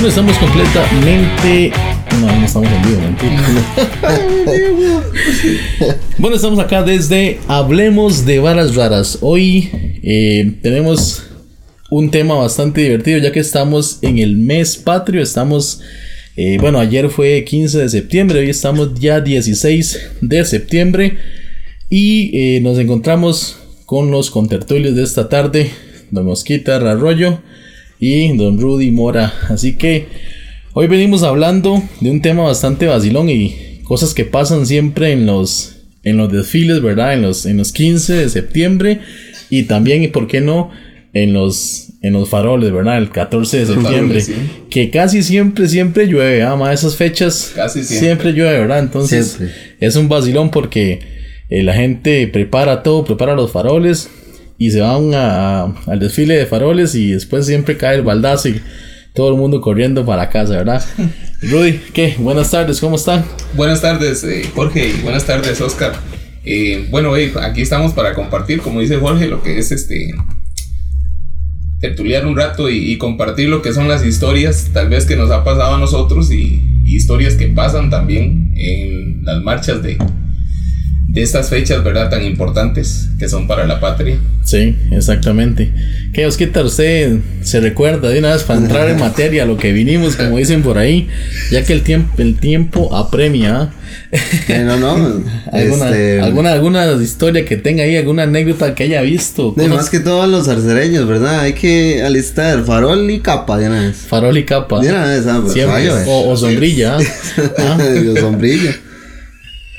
Bueno, estamos completamente. No, no estamos en vivo, mentira. bueno, estamos acá desde Hablemos de Varas Raras. Hoy eh, tenemos un tema bastante divertido ya que estamos en el mes patrio. Estamos. eh, bueno, ayer fue 15 de septiembre, hoy estamos ya 16 de septiembre. Y eh, nos encontramos con los contertulios de esta tarde: Don Mosquita Arroyo y Don Rudy Mora. Así que hoy venimos hablando de un tema bastante vacilón y cosas que pasan siempre en los, en los desfiles, ¿verdad? En los, en los 15 de septiembre y también, y por qué no, en los, en los faroles, ¿verdad? El 14 de septiembre. faroles, sí. Que casi siempre, siempre llueve, ama esas fechas. Casi siempre. llueve, ¿verdad? Entonces Siempre. es un vacilón porque eh, la gente prepara todo, prepara los faroles y se van a- a- al desfile de faroles y después siempre cae el baldazo y todo el mundo corriendo para casa, ¿verdad? Rudy, ¿qué? Buenas tardes, ¿cómo están? Buenas tardes, eh, Jorge, y buenas tardes, Oscar. Eh, bueno, eh, aquí estamos para compartir, como dice Jorge, lo que es este tertuliar un rato y, y compartir lo que son las historias, tal vez que nos ha pasado a nosotros y, y historias que pasan también en las marchas de, de estas fechas, ¿verdad? Tan importantes que son para la patria. Sí, exactamente. ¿Qué, Osquita, usted se recuerda de una vez para entrar en materia lo que vinimos, como dicen por ahí, ya que el tiempo, el tiempo apremia, ¿ah? Eh, no, no. ¿Alguna, este, alguna, alguna historia que tenga ahí, alguna anécdota que haya visto. de más que todos los arcereños, ¿verdad? Hay que alistar farol y capa de una vez. Farol y capa. De una vez, ah, pues, Siempre. vaya, O, o sombrilla. ¿ah? Ah, Digo, sombrilla.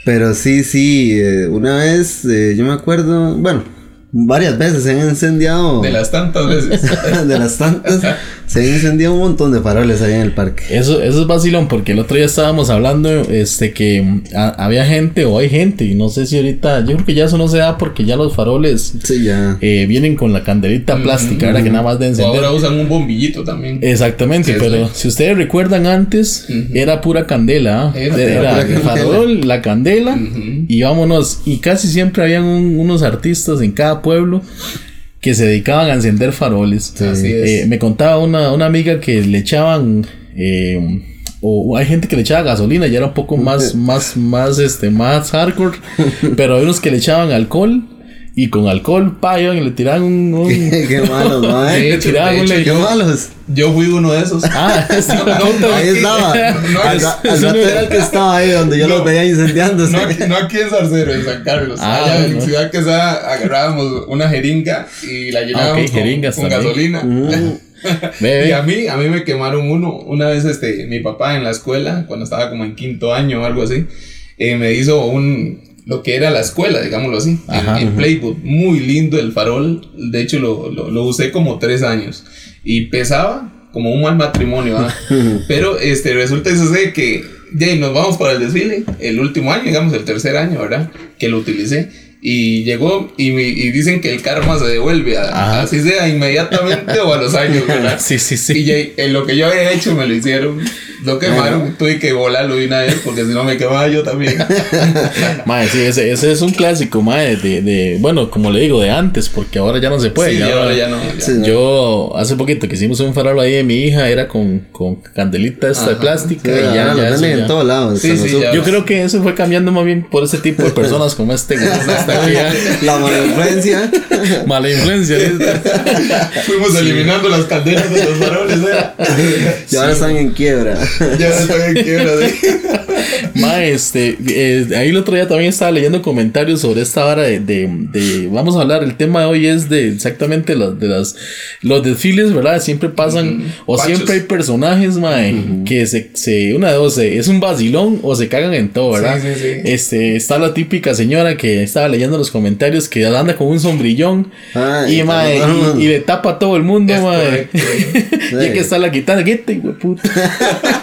Pero sí, sí, eh, una vez, eh, yo me acuerdo, bueno, varias veces se han incendiado. De las tantas veces. de las tantas, se han incendiado un montón de faroles ahí en el parque. Eso, eso es vacilón, porque el otro día estábamos hablando este que mm, a- había gente o hay gente, y no sé si ahorita, yo creo que ya eso no se da porque ya los faroles Sí, ya. eh, vienen con la candelita plástica, ¿verdad? Que nada más de O encender. ahora usan un bombillito también. Exactamente, Sí, pero sí. si ustedes recuerdan antes, era pura candela, ¿ah? Era era, pura el candela. farol, la candela, y vámonos. Y casi siempre habían un- unos artistas en cada pueblo que se dedicaban a encender faroles. Así es. Eh, me contaba una, una amiga que le echaban. eh, o hay gente que le echaba gasolina, ya era un poco más, más, más, este, más hardcore. pero hay unos que le echaban alcohol. Y con alcohol, pa, iban y le tiraban un. un- Qué malos, mae. hecho, tiraban un le- Qué malos. Yo fui uno de esos. Ah, sí, No, no, Ahí estaba. No, al al rato era el que estaba ahí donde yo No. los veía incendiándose. No aquí, no aquí en Zarcero, en San Carlos. Ah, Allá en no. Ciudad Quesada agarrábamos una jeringa y la llenábamos Ah, ok, con, con gasolina. Ve, Y a mí, a mí me quemaron uno. Una vez este, mi papá en la escuela, cuando estaba como en quinto año o algo así, eh, me hizo un lo que era la escuela, digámoslo así, en- Ajá. en, Playbook. Muy lindo el farol. De hecho, lo, lo, lo usé como tres años. Y pesaba como un mal matrimonio, ¿ah? Pero este, resulta y que ahí nos vamos para el desfile, el último año, digamos, el tercer año, ¿verdad? Que lo utilicé. Y llegó y, me- y dicen que el karma se devuelve, a- así sea inmediatamente o a los años, ¿verdad? Sí, sí, sí. Y ya, en lo que yo había hecho me lo hicieron, lo quemaron, tuve que volarlo de una vez porque si no me quemaba yo también. Mae, sí, ese, ese es un clásico, mae, de, de, bueno, como le digo, de antes, porque ahora ya no se puede. sí, ya ya, ahora- ahora ya no. ya. Sí. Yo hace poquito que hicimos un farol ahí de mi hija, era con, con candelita esta de Ajá. plástica Sí, y ya, ya eso en todos lados. Sí, sí. Yo creo que eso fue cambiando más bien por ese tipo de personas como este está aquí, ya. La mala influencia. Mala influencia. ¿sí? Fuimos eliminando las candelas de los faroles, ¿eh? y ahora están en quiebra. Ya estoy en quiebra. Mae, este, eh, ahí el otro día también estaba leyendo comentarios sobre esta hora de, de, de- vamos a hablar, el tema de hoy es de exactamente los, de las, los desfiles, ¿verdad? Siempre pasan, o Pachos. siempre hay personajes, mae, que se, se, una de dos, es un vacilón o se cagan en todo, ¿verdad? Sí, sí, sí. Este, está la típica señora que estaba leyendo los comentarios que anda con un sombrillón Ay, y, mae, y, y le tapa a todo el mundo, Es mae. correcto. y que está la hijo de puta.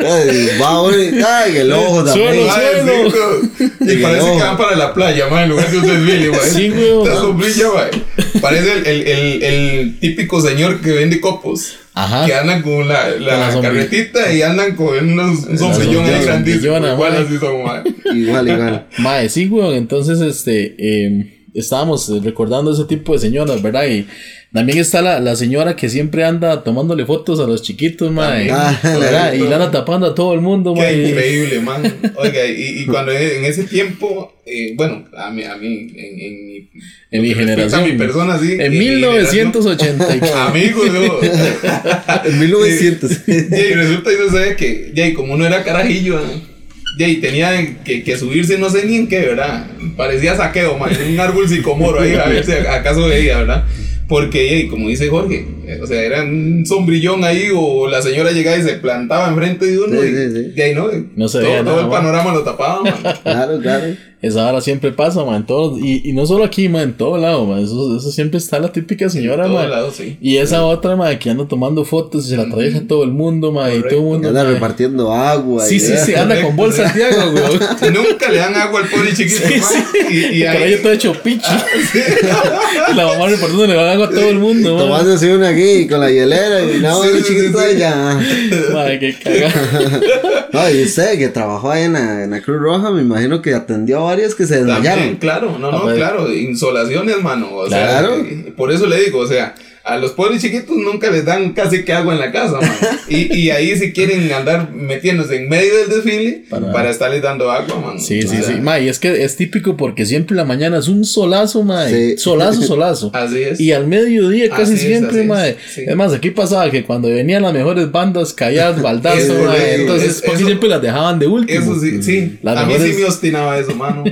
Ay, va. Ay, el ojo también. Suelo, Ay, suelo. sí, güey. Y parece que van para la playa, man, en lugar de un desfile, güey. Sí, güey. La sombrilla, güey. Parece el, el, el, el típico señor que vende copos. Ajá. Que andan con la, la, Con la carretita y andan con unos, un sombrillón ahí grandísimo. Igual güey. así son, güey. Igual, igual. Mae, sí, weón. Entonces, este, eh, estábamos recordando ese tipo de señoras, ¿verdad? Y También está la, la señora que siempre anda tomándole fotos a los chiquitos, mae. Ah, ¿verdad? Y la anda tapando a todo el mundo, Qué mae. increíble, man. Oiga, y, y cuando en ese tiempo, eh, bueno, a mí, a mí, en, en mi, En mi generación. A mi persona, sí. En mi generación, 1984. Amigos, yo. En 1900. Y, y resulta y sucede que, y como uno era carajillo, ya, y tenía que, que subirse no sé ni en qué, ¿verdad? Parecía saqueo, man, en un árbol sicomoro ahí, a ver si acaso veía, ¿verdad? Porque, como dice Jorge, o sea, era un sombrillón ahí, o la señora llegaba y se plantaba enfrente de uno, Sí, y, sí, sí. y ahí, ¿no? No se todo, veía todo nada, el man. panorama lo tapaba, man. Claro, claro. Esa hora siempre pasa, man. En todos, y, y no solo aquí, man, en todo lado, man. Eso, eso siempre está la típica señora, En todos man. lados, sí. Y esa otra, man, que anda tomando fotos y se la atraviesa a todo el mundo, man. Y todo el Correcto. mundo. Anda mae. repartiendo agua. Sí, y- sí, sí, anda con bolsas de agua, weón. Nunca le dan agua al pobre chiquito, Sí, man. sí. Y, y El ahí, caballo todo hecho pichi. y la mamá reportando le va agua a todo el mundo, man. Tomándose una aquí con la hielera y nada más Sí, chiquito sí. allá. Madre, qué cagada. No, y usted que trabajó ahí en la, en la Cruz Roja, me imagino que atendió a varios que se También, desmayaron. claro, no, Ah, no, pues. claro, insolaciones, mano. O Claro. sea, eh, por eso le digo, o sea, a los pobres chiquitos nunca les dan casi que agua en la casa, mano. Y, y ahí si quieren andar metiéndose en medio del desfile Para- para, estarles dando agua, mano. Sí, sí, sí. Ma, y es que es típico porque siempre en la mañana es un solazo, ma. Sí. Solazo, solazo. Así es. Y al mediodía casi Así es, siempre, así ma. es, sí. Es más, aquí pasaba que cuando venían las mejores bandas calladas, baldazo, ma, Entonces, porque eso- siempre las dejaban de último. Eso sí, sí. Las a mí mejores- sí me obstinaba eso, mano.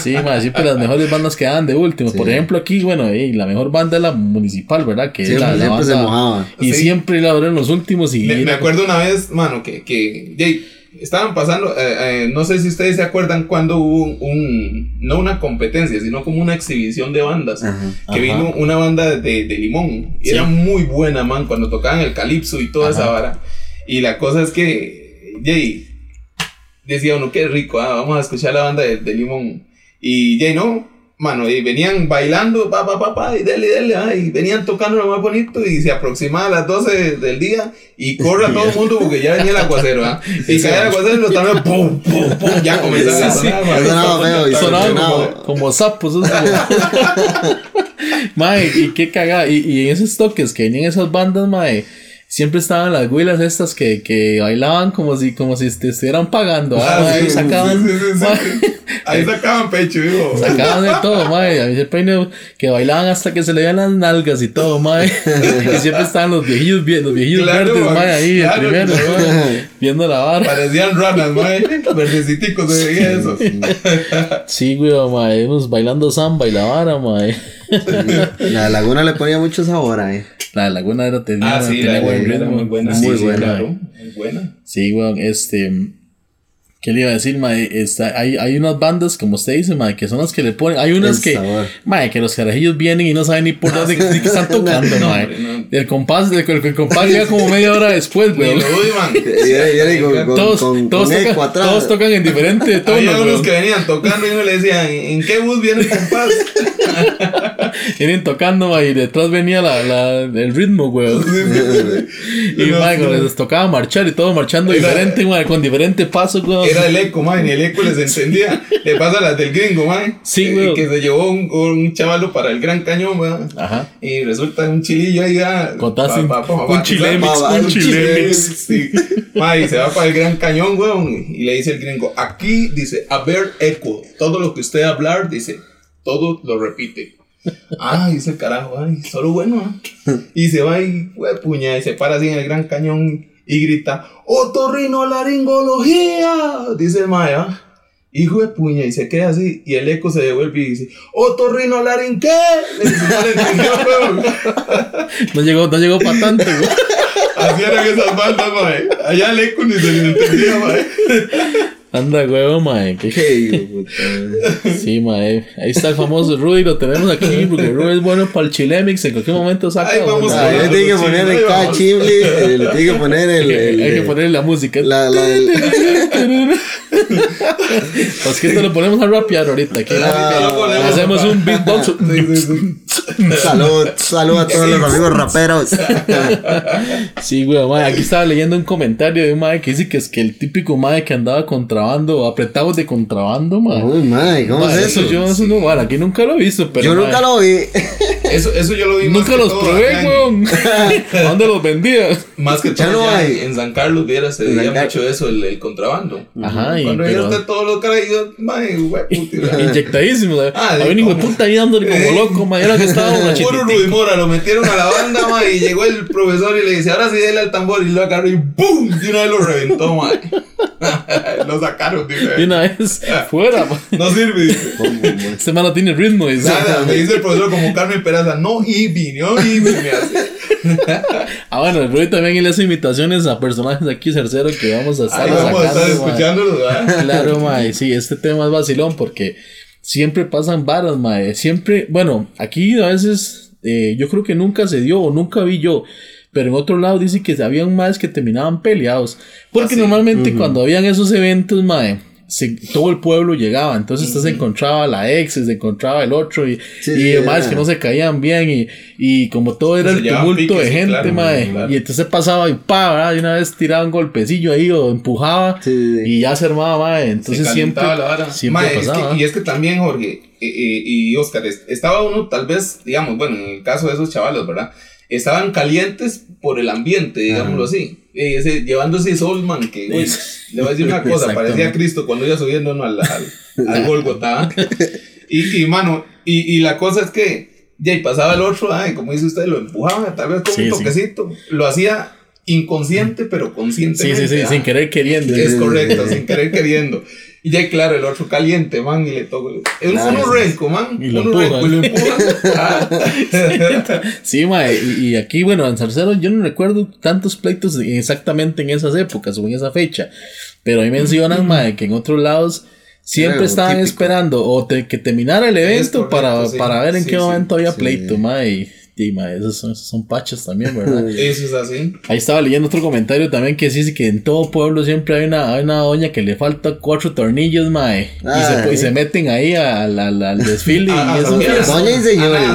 Sí, ma, siempre las mejores bandas quedaban de último. Sí. Por ejemplo, aquí, bueno, eh, la mejor banda es la municipal, ¿verdad? Que Siempre, la, la siempre se mojaba. Y Sí. siempre la en los últimos y Me, me acuerdo una vez, mano, que, que Jay, estaban pasando, eh, eh, no sé si ustedes se acuerdan cuando hubo un, un- no una competencia, sino como una exhibición de bandas. Ajá. Que Ajá. vino una banda de, de Limón. Y Sí. era muy buena, man, cuando tocaban el calipso y toda Ajá. esa vara. Y la cosa es que, Jay, decía uno, qué rico, ah, vamos a escuchar la banda de, de Limón. Y Jay, no, mano, y venían bailando, pa, pa, pa, pa, y dele, dele, ah, y venían tocando lo más bonito, y se aproximaba a las 12 del día, y corre a todo el mundo porque ya venía el aguacero, ah. Y caía el aguacero y los tambores, pum, pum, pum, ya comenzaban a Sí, sonar. Sonaba feo y Sonaban sonaba. como, como sapos. como- mae, y qué cagada. Y, y en esos toques que venían esas bandas, mae, siempre estaban las güilas estas que, que bailaban como si, como si te estuvieran pagando. Ah, Ah, sí, sacaban, sí, sí, Ahí sacaban pecho, digo. sacaban de todo, mae. A mí siempre hay uno que bailaban hasta que se le veían las nalgas y todo, mae. y siempre estaban los viejillos, los viejillos Claro, verdes, mae, ahí, claro, el primero, claro. mae, viendo la vara. Parecían ranas, mae. Verdeciticos se veía eso. Sí, güey, unos bailando samba y la vara, mae. La laguna le ponía mucho sabor ahí. La laguna era tenía, Ah, sí, tenía la buen buena, era ritmo. muy buena. Sí, Muy sí, buena. Claro, muy buena. Sí, weón, este. ¿Qué le iba a decir, mae? Está, hay, hay unas bandas, como usted dice, mae, que son las que le ponen. Hay unas El que. Mae, que los carajillos vienen y no saben ni por dónde que están tocando, No, mae. hombre, no. El compás, el, el compás llega como media hora después, Ni weón. lo dudan. Y era- y era con- con- Todos, con- todos, con tocan, todos tocan en diferente tono, Había unos que venían tocando y uno le decía, ¿en qué bus viene el compás? Vienen tocando, mae, y detrás venía la, la, el ritmo, weón. Y, No, mae, les tocaba marchar y todo marchando diferente, mae, con diferente paso. Era el eco, man, y el eco les entendía. Le pasa a las del gringo, man. Sí, eh. Que se llevó un, un chavalo para el Gran Cañón, man. Ajá. Y resulta un chilillo ahí ya. Contaste un- chilemix, un chilemix. Sí. Ma, y se va para el Gran Cañón, weón. Y le dice el gringo, aquí dice, a ver eco. Todo lo que usted hablar, dice, todo lo repite. Ah, dice el carajo, ay, solo bueno. ¿ah? Y se va y, puña, y se para así en el Gran Cañón y grita, otorrinolaringología. Dice el Maya. Hijo de puña, y se queda así, y el eco se devuelve y dice, otorrinolaring qué? Le no le llegó, no llegó para tanto, weón. Así eran esas bandas, mae. Allá el eco ni se les entendía, mae. Anda, huevo, mae. que- Qué. Sí, mae. Ahí está el famoso Rudy, lo tenemos aquí, porque Rudy es bueno para el chilemix. En cualquier momento saca. Ahí vamos Ah, le tiene que poner el cada chimli, eh, le tiene que poner el. el- Hay que ponerle la música. la, la, Pues que esto lo ponemos a rapear ahorita. Aquí Ah, lo ponemos, hacemos papá. un beatbox. Salud, salud a todos los amigos raperos. Sí, güey. Aquí estaba leyendo un comentario de un mae que dice que es que el típico mae que andaba contrabando, apretados de contrabando, mae. Uy, mae, ¿cómo es eso? Yo eso no, bueno, aquí nunca lo he visto, pero. Yo nunca lo vi. Eso, eso yo lo vi más Nunca los todo probé, weón. ¿A ¿Dónde los vendía? Más que Ya todo no ya hay. en San Carlos viera se veía Car- mucho eso, el, el contrabando. Ajá, y, Cuando ya pero usted todos los carajillos, mae, hueputa. inyectadísimo. Ah, hijo de cómo. puta ahí dándole como loco, ma. Era que estaba una Puro Rudy Mora, lo metieron a la banda, ma, y llegó el profesor y le dice, ahora sí dale al tambor, y lo agarró y ¡boom! De una vez lo reventó, ma. lo sacaron, Y dice. una vez fuera, ma. No sirve. Este mano tiene ritmo. dice. Nada, me dice el profesor como Carmen Peraza, no Ibi, no Ibi, me hace. Ah, bueno, el Rudy también le hace imitaciones a personajes aquí, cercero, que vamos a estar Ahí vamos a estar sacando, ma. escuchándolo, ¿verdad? Claro, mae, sí, este tema es vacilón porque siempre pasan varas, mae. Siempre, bueno, aquí a veces eh, yo creo que nunca se dio o nunca vi yo. Pero en otro lado dice que habían más que terminaban peleados. Porque Ah, sí. normalmente cuando habían esos eventos, mae, se- todo el pueblo llegaba. Entonces usted se encontraba la ex, se encontraba el otro y, Sí, y sí, demás que no se caían bien. Y, y como todo era el tumulto piques, de sí, gente, claro, claro. Y entonces pasaba y pa, ¿verdad? Y una vez tiraba un golpecillo ahí o empujaba. Sí. Y ya se armaba, mae. Entonces se siempre, calentaba la vara. siempre Ma, es que- y es que también, Jorge eh, eh, y Oscar, es- estaba uno tal vez, digamos, bueno, en el caso de esos chavalos, ¿verdad? Estaban calientes por el ambiente, digámoslo así. Eh, ese- llevando ese Solman que, le voy a decir una cosa, parecía. Cristo cuando iba subiendo ¿no? al, al, al ¿ah? y, y, mano, y, y la cosa es que, ya, y pasaba el otro, ay, como dice usted, lo empujaba, tal vez con Sí, un sí. toquecito, lo hacía inconsciente, pero Sí, conscientemente. sí, sí, ¿ah? sin querer queriendo. Es Sí, correcto, sí. sin querer queriendo. Y ya, claro, el otro caliente, man, y le toca. Es uno sí. renco, man. Y lo uno empujan. renco y lo empujan. Ah. Sí, mae. Y, y aquí, bueno, en Zarcero yo no recuerdo tantos pleitos exactamente en esas épocas o en esa fecha. Pero ahí mencionan, mae, que en otros lados siempre estaban típico. esperando o te- que terminara el evento correcto, para, sí. para ver en Sí, qué sí, momento había sí. pleito, mae. Y, y, mae, esos son, esos son pachas también, ¿verdad? Eso es así. Ahí estaba leyendo otro comentario también que dice que en todo pueblo siempre hay una, hay una doña que le falta cuatro tornillos, mae. y, se, Ay. y se meten ahí al, al, al desfile y es un San Miguel, fiestón. Doña y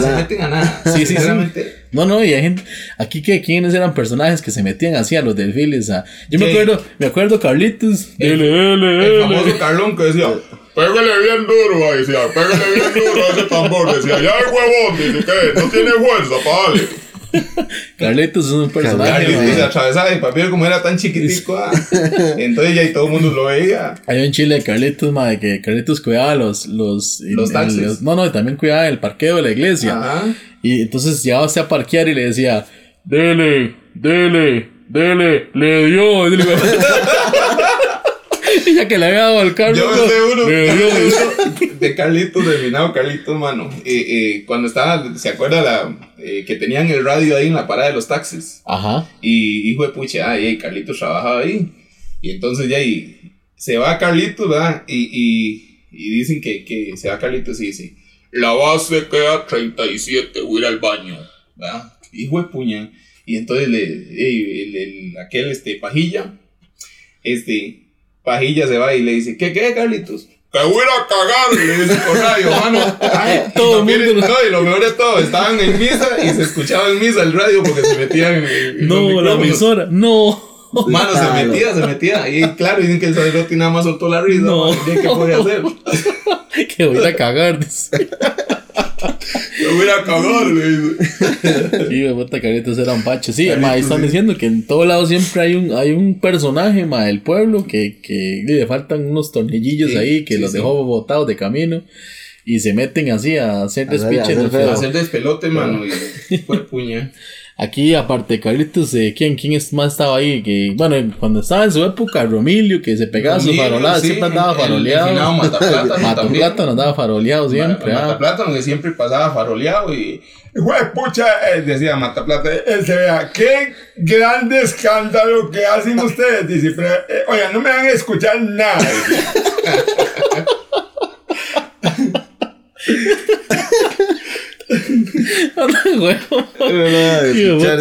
se meten a nada. Sí, sí, sí. No, no, y hay gente, aquí que quienes eran personajes que se metían así a los desfiles. a- yo me Sí. acuerdo, me acuerdo Carlitos. El- El famoso Carlón que decía, pégale bien duro, ahí decía, pégale bien duro a ese tambor. Decía, ya el huevón, dice que no tiene fuerza, padre. Carlitos es un personaje. Carlitos se atravesaba el papel como era tan chiquitico. ah. Entonces ya y todo el mundo lo veía. Hay un chile de Carlitos, mae, que Carlitos cuidaba los, los, Los el- taxis. los- no, no, también cuidaba el parqueo de la iglesia. Ajá. Y entonces llegaba usted a parquear y le decía, dele, dele, dele, le dio. Le- ya que le había dado el carro, Yo me sé uno, le uno de Carlitos, de Minado Carlitos, mano. Eh, eh, cuando estaba, ¿se acuerda la, eh, que tenían el radio ahí en la parada de los taxis? Ajá. Y hijo de pucha, ay, ay, Carlitos trabajaba ahí. Y entonces ya ahí se va Carlitos, ¿verdad? Y, y, y dicen que, que se va Carlitos y dice, la base queda 37, voy a ir al baño, ¿verdad? Hijo de puña. Y entonces le, ey, el, el- aquel, este, pajilla, este, pajilla se va y le dice, ¿qué, qué, Carlitos? Que voy a cagar, le dice por radio, mano. Ay, y Todo No, y lo mejor de todo, estaban en misa y se escuchaba en misa el radio porque se metían en, en los No, la emisora, no. Mano, se metía, se metía. Y claro, dicen que el sacerdote nada más soltó la risa. No. ¿Qué podía hacer? que voy a cagar. Yo voy a cagar, le dice. Sí, de puta Carlitos era un pacho. Sí, ma, ahí están diciendo que en todo lado siempre hay un, hay un personaje ma, del pueblo que, que le faltan unos tornillillos Sí, ahí que sí, los sí. dejó botados de camino y se meten así a hacer despiche. a. Hacer despelote, mano. Y fue puña. Aquí, aparte de Carlitos, eh, ¿quién, ¿quién es- más estaba ahí? Que, bueno, cuando estaba en su época, Romilio, que se pegaba su farolada, sí, siempre andaba el- el faroleado. finado Mataplátano Mato también. Plátano andaba faroleado siempre. ah. Mataplátano que siempre pasaba faroleado y. Güey, pucha, eh, decía Mataplátano, él se vea, qué grande escándalo que hacen ustedes. Dice, pero, eh, oiga, no me van a escuchar nada. Puta.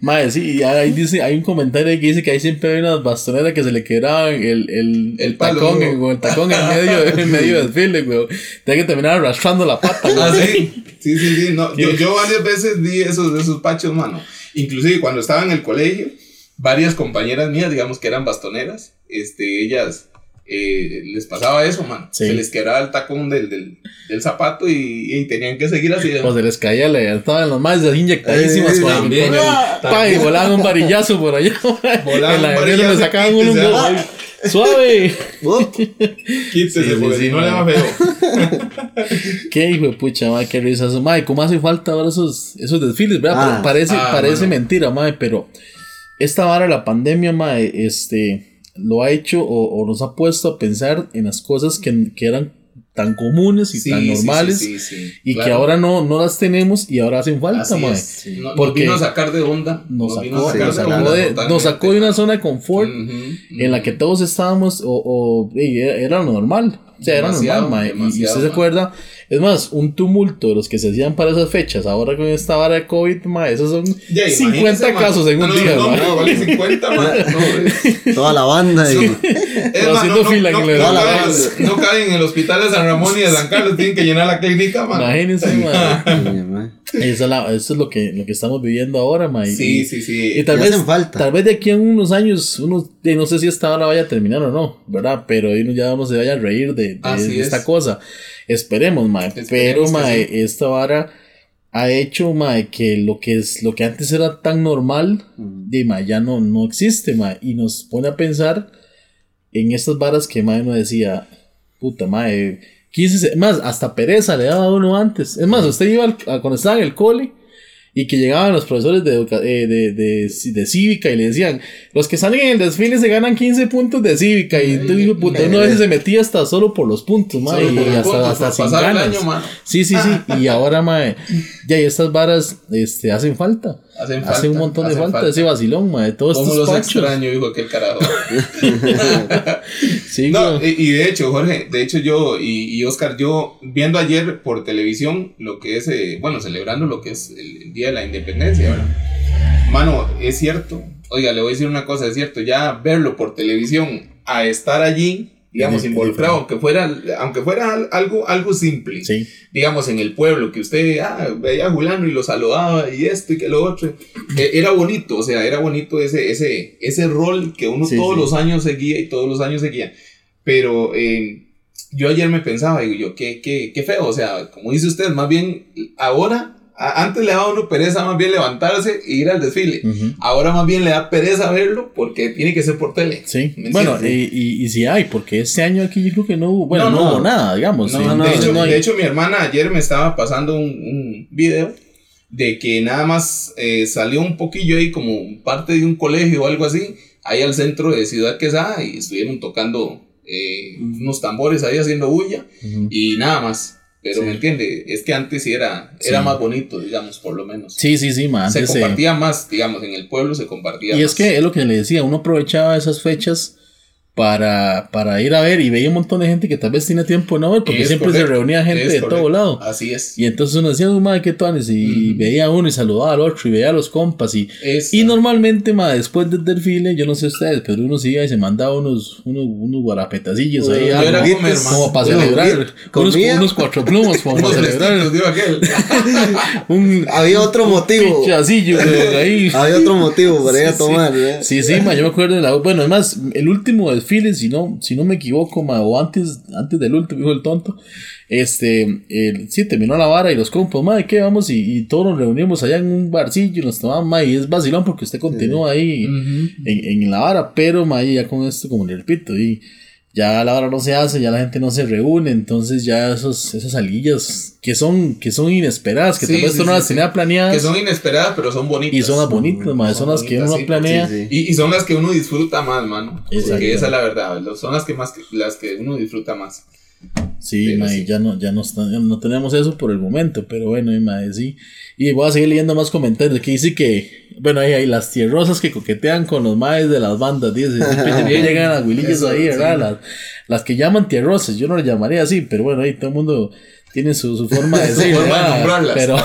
Mae, sí, y ahí dice, hay un comentario que dice que ahí siempre hay unas bastoneras que se le quedaban el, el, El tacón, en, o el tacón en medio, en medio del desfile, güey. Tiene que terminar arrastrando la pata, güey. Ah, sí. Sí, sí, sí. No, yo, yo varias veces vi esos, esos pachos, mano. Inclusive cuando estaba en el colegio, varias compañeras mías, digamos que eran bastoneras, este, ellas eh, les pasaba eso, man. Sí. Se les quebraba el tacón del, del, del zapato y, y tenían que seguir así. O se les caía la estaban los más inyectadísimas Eh, con, también. con el pa, y volaban un varillazo por allá. Volaban en la un le sacaban uno un quítese, go- ah. Suave. Oh, Quítese, Sí, sí, porque sí, si no le va feo. Qué hijo de pucha, madre, qué risa eso. Madre, ¿cómo hace falta ahora esos, esos desfiles? ¿verdad? Ah. parece Ah, parece mano. mentira, madre, pero esta vara, la pandemia, madre, este, lo ha hecho o, o nos ha puesto a pensar en las cosas que, que eran tan comunes y Sí, tan normales sí, sí, y que claro. ahora no, no las tenemos y ahora hacen falta, es. No- Nos, Porque vino a sacar de onda. Nos vino sacó, sacar nos de onda de, nos sacó de una zona de confort Ujú, en la que todos estábamos, o, o era, era lo normal. O sea, era Demasiado, normal, mae. Y- usted se mae. acuerda, es más, un tumulto de los que se hacían para esas fechas, ahora con esta vara de COVID, mae, esos son Ya, 50 imagínese, man. casos en un No, día, no, no, vale 50, man. No, es- toda la banda. y- Es más, haciendo no, fila no, en no, el- no no caben en el hospital de San Ramón y de San Carlos, tienen que llenar la clínica, man. Imagínense, mae. Eso es, la- eso es lo, que, lo que estamos viviendo ahora. Sí, Y- sí, sí. Y tal vez, falta. tal vez de aquí en unos años, uno, de- no sé si esta hora vaya a terminar o no, ¿verdad? Pero ya uno se vaya a reír de, de- de esta es. cosa. Esperemos, mae. Pero, mae, sí. esta vara ha hecho, mae, que lo que es, lo que antes era tan normal, de mae, ya no, no existe, mae. Y nos pone a pensar en estas varas que mae uno decía, puta, mae, 15, se- más, hasta pereza le daba a uno antes. Es más, usted iba al- a- cuando estaba en el cole y que llegaban los profesores de, educa- eh, de, de, de cívica y le decían, los que salen en el desfile se ganan 15 puntos de cívica y tú, de puta, uno a veces se metía hasta solo por los puntos, Solo y hasta, hasta sin ganas. año. Sí, sí, sí, y ahora, mae, ya y estas varas este, hacen falta. Hacen Hacen un falta, montón de falta, falta. ese vacilón, mae, todos ¿Cómo estos los pachos. extraño, hijo, aquel carajo? Sí, No, y, y de hecho, Jorge, de hecho yo y, y Oscar, yo viendo ayer por televisión lo que es, eh, bueno, celebrando lo que es el, el Día de la Independencia, ¿verdad? Mano, es cierto. Oiga, le voy a decir una cosa, es cierto, ya verlo por televisión a estar allí, digamos, Sí, involucrado, aunque fuera, aunque fuera al- algo, algo simple, Sí, digamos, en el pueblo, que usted ah, veía a Julano y lo saludaba y esto y que lo otro, eh, era bonito, o sea, era bonito ese, ese, ese rol que uno Sí, todos los años seguía y todos los años seguía. Pero eh, yo ayer me pensaba, digo yo, qué, qué, qué feo, o sea, como dice usted, más bien ahora, antes le daba uno pereza más bien levantarse e ir al desfile. Ahora más bien le da pereza verlo porque tiene que ser por tele. Sí, ¿Me bueno, y, y, y si hay, porque este año aquí yo creo que no hubo, bueno, No, no, no. hubo nada, digamos. No, sí, de, hecho, de mi hermana ayer me estaba pasando un, un video de que nada más eh, salió un poquillo ahí como parte de un colegio o algo así, ahí al centro de Ciudad Quesada y estuvieron tocando eh, unos tambores ahí haciendo bulla y nada más. Pero Sí. me entiende, es que antes sí era, era más bonito, digamos, por lo menos. Sí, sí, sí, man. se eh, compartía más, digamos, en el pueblo se compartía Y más. es que es lo que le decía, uno aprovechaba esas fechas para, para ir a ver y veía un montón de gente que tal vez tiene tiempo de no ver, porque Es siempre se correcto, reunía gente es de correcto. todo lado. Así es. Y entonces uno decía, "Uy, madre, qué tones", y veía a uno y saludaba al otro y veía a los compas. Y, y normalmente, ma, después del desfile, yo no sé ustedes, pero uno se iba y se mandaba unos, unos, unos guarapetacillos ahí, Yo algo, era Guites, comer, como para celebrar. Unos, unos cuatro plumas, como para celebrar. Un Había otro motivo. pichacillo ahí. Había otro motivo para ir a Sí, tomar. ¿eh? Sí, sí, ma, yo me acuerdo de la. Bueno, además, el último desfile, si no, si no me equivoco, ma, o antes, antes del último, dijo el tonto. Este, el, sí, terminó la vara y los compas, ma, ¿qué vamos? Y, y todos nos reunimos allá en un barcillo y nos tomamos, ma, y es vacilón porque usted continúa ahí en la vara, pero, ma, ya con esto, como le repito, y ya la vara no se hace, ya la gente no se reúne, entonces ya esos, esas salillas que son, que son inesperadas, que Sí, tal vez sí, no sí, las tenía planeadas. Que son inesperadas, pero son bonitas. y son las bonitas, Son son las que uno planea. Y, y son las que uno disfruta más, mano. Porque esa es la verdad. Son las que más las que uno disfruta más. Sí, Pero ma, y sí. ya no, ya no, está- ya no tenemos eso por el momento, pero bueno, y, ma, sí. Y voy a seguir leyendo más comentarios. Aquí dice que, bueno, ahí hay las tierrosas que coquetean con los maes de las bandas, dice. Siempre llegan las huilillas ahí, sí. ¿verdad? Las, las que llaman tierrosas, yo no las llamaría así, pero bueno, ahí todo el mundo tiene su, su forma de forma ¿verdad? nombrarlas. Pero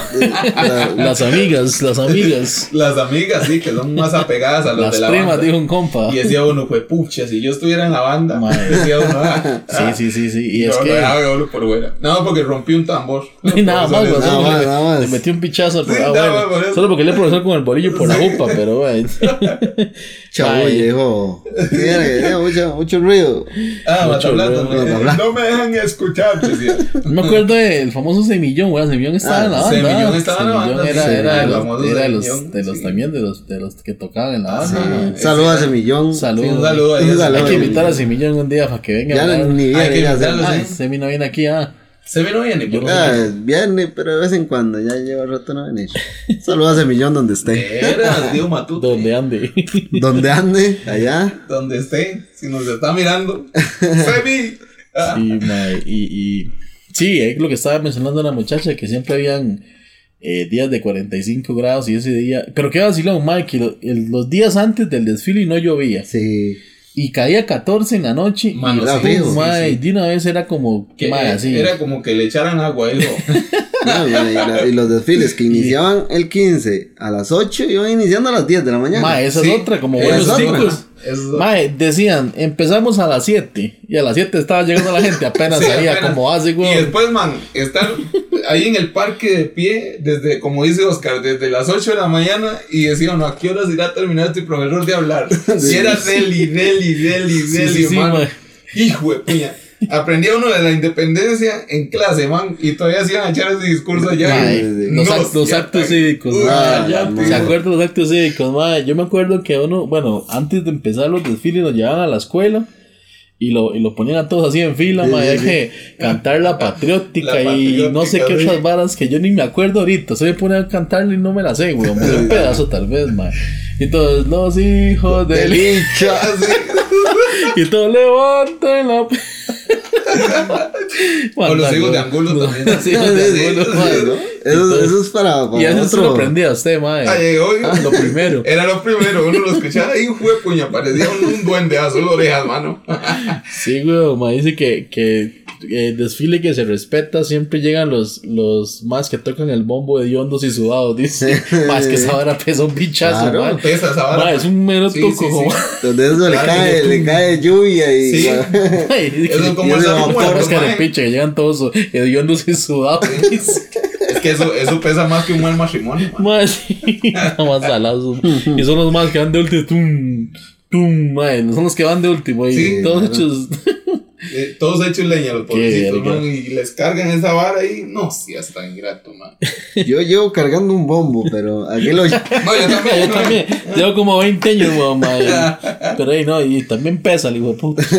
las amigas, las amigas, Las amigas, sí, que son más apegadas a los las de la primas, banda. dijo un compa. Y decía uno, pues pucha, si yo estuviera en la banda, Madre. decía uno, ah, ah, Sí, sí, sí, sí. Y es que. dejaba uno por fuera. No, porque rompí un tambor. Y nada más, nada solo más, le- nada más. le metió un pichazo. Sí, ah, nada bueno, por solo porque le profesor con el bolillo por la jupa, pero güey. que dijo mucho, mucho ruido. Ah, Mucho Mataplata, ruido, no, no me dejan escuchar, decía. No me acuerdo del famoso Semillón, weón. Semillón estaba Ah, en la banda. Semillón estaba en la banda, era, sí, era de el los, famoso era de los, Semillón, de los sí. también, de los, de los que tocaban en la Ah, banda. sí. mae. Un saludo a Semillón. Saludos. Sí, un saludo a. Hay que invitar a Semillón un día para que venga. Ya a hablar. ni Hay que invitarlo, Ah, sí. Semi no viene aquí, ah. Se vino bien, ¿y por? Ah, es viernes, pero de vez en cuando. Ya lleva rato no venir. Saludos a Semillón donde esté. Era, tío Matute. Donde ande. Donde ande, allá. Donde esté, si nos está mirando. Semi. Sí, mae, y, y sí, es lo que estaba mencionando la muchacha, que siempre habían eh, días de 45 grados y ese día, pero qué vacilón, mae, que lo- el- los días antes del desfile no llovía Sí. Y caía 14 en la noche Mano, y sí, uf, sí, mae, sí. de una vez era como, que, eh, así. Era como que le echaran agua, digo. No, y, la- y los desfiles que iniciaban el 15 a las 8 iban iniciando a las 10 de la mañana. Mae, esa Sí, es otra, como buenos ticos. Eso- Mae, decían, empezamos a las 7 y a las 7 estaba llegando la gente, apenas Sí, apenas. cómo hace, Y güey. después, man, estar ahí en el parque de pie, desde, como dice Oscar, desde las 8 de la mañana y decía, no, ¿a qué horas irá a terminar este profesor de hablar? Y era Deli, Deli, Deli, Deli, man. Hijo de puña. Aprendía uno de la independencia en clase, man, y todavía se iban a echar ese discurso allá. Los, No, act- los actos cívicos, Uy, mae. ya, ¿Se acuerdan de los actos cívicos, mae? Yo me acuerdo que uno, bueno, antes de empezar los desfiles nos llevaban a la escuela y lo, y lo ponían a todos así en fila, Sí, mae. sí, que cantar la patriótica La y no sé qué sí. otras varas que yo ni me acuerdo ahorita. Se me pone a cantarlo y no me la sé, güey. Me sé un pedazo tal vez, mae. Y todos los hijos de Del hincha. Así. Y todos levanten la. O los hijos de Angulo también. Los hijos de Angulo. ¿no? Eso, eso es para, para Y eso se otro. lo aprendí a usted, mae. Ay, oiga. Lo primero. Era lo primero, uno lo escuchaba y fue puña, parecía un, un duende a sus orejas, mano. Sí, güey, ma dice que, que eh, desfile que se respeta, siempre llegan los, los más que tocan el bombo de hondos y sudados, dice. más que esa vara pesa un pinchazo, Claro. ma. Pesa esa vara. Ma, es un mero Sí, toco, sí, como. sí. Donde eso le cae, le cae lluvia y. Sí. Eso que- es como pinche, que llegan todos hediondos y sudados. dice. Es que eso, eso pesa más que un mal matrimonio, man. Está más salados. Y son los más que van de último. Tum, tum, son los que van de último. Y Sí, todos claro. hechos. Eh, todos hechos leña, los pobrecitos, man. Y les cargan esa vara y no, sí, hasta ingrato, man. Yo llevo cargando un bombo, pero aquí lo. No, yo también. Yo también. Llevo como 20 años, weón, Pero ahí no, y también pesa el hijo de puta.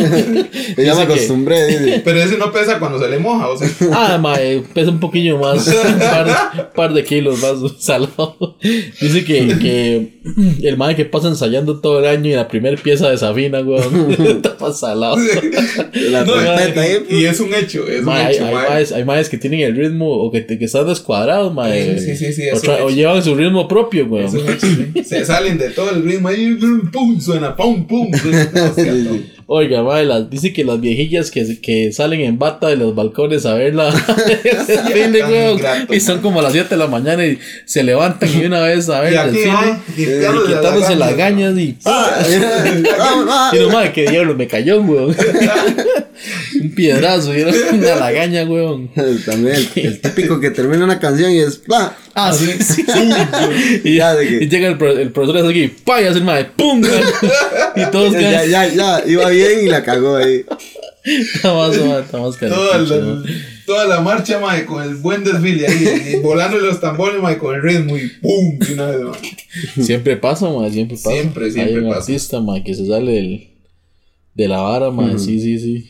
Ya me acostumbré, dice. Pero ese no pesa cuando se le moja, o sea. Ah, mae, pesa un poquillo más, un par, par de kilos más salado. Dice que, que el mae que pasa ensayando todo el año y la primera pieza desafina, weón. Está más salado. La No, trompeta ahí. y, y es un hecho, es un Mae, hay, hecho, hay mae. maes, hay maes que tienen el ritmo o que, que están descuadrados, mae. Sí, sí, sí, o, un o llevan su ritmo propio, weón. Es un hecho, sí. Se salen de todo el ritmo ahí, pum, suena, pum, pum. Oiga, mae, las- dice que las viejillas que, que salen en bata de los balcones a ver la desfile, tan weón, ingrato, y son como las 7 de la mañana y se levantan y de una vez a ver Y el mae, Y limpiándose quitándose las gañas y. Ah, Y no madre, que diablo, me cayó, weón. Un piedrazo, y era una lagaña, weón. También el, el típico que termina una canción y es. ¡pah! Ah, sí, sí. y, Ya, de que- y llega el, pro- el profesor hace aquí, pa, y hace el madre, pum, y todos Ya, quedan. ya, ya, iba bien y la cagó ahí. Está más, está más Toda la, toda la marcha, mae, con el buen desfile ahí, y volando los tambores, mae, con el ritmo y pum, de una vez, mae. Siempre pasa, madre, siempre pasa. Siempre, siempre Hay un pasa. artista, madre, que se sale del, de la vara, madre, Ujú. sí, sí, sí.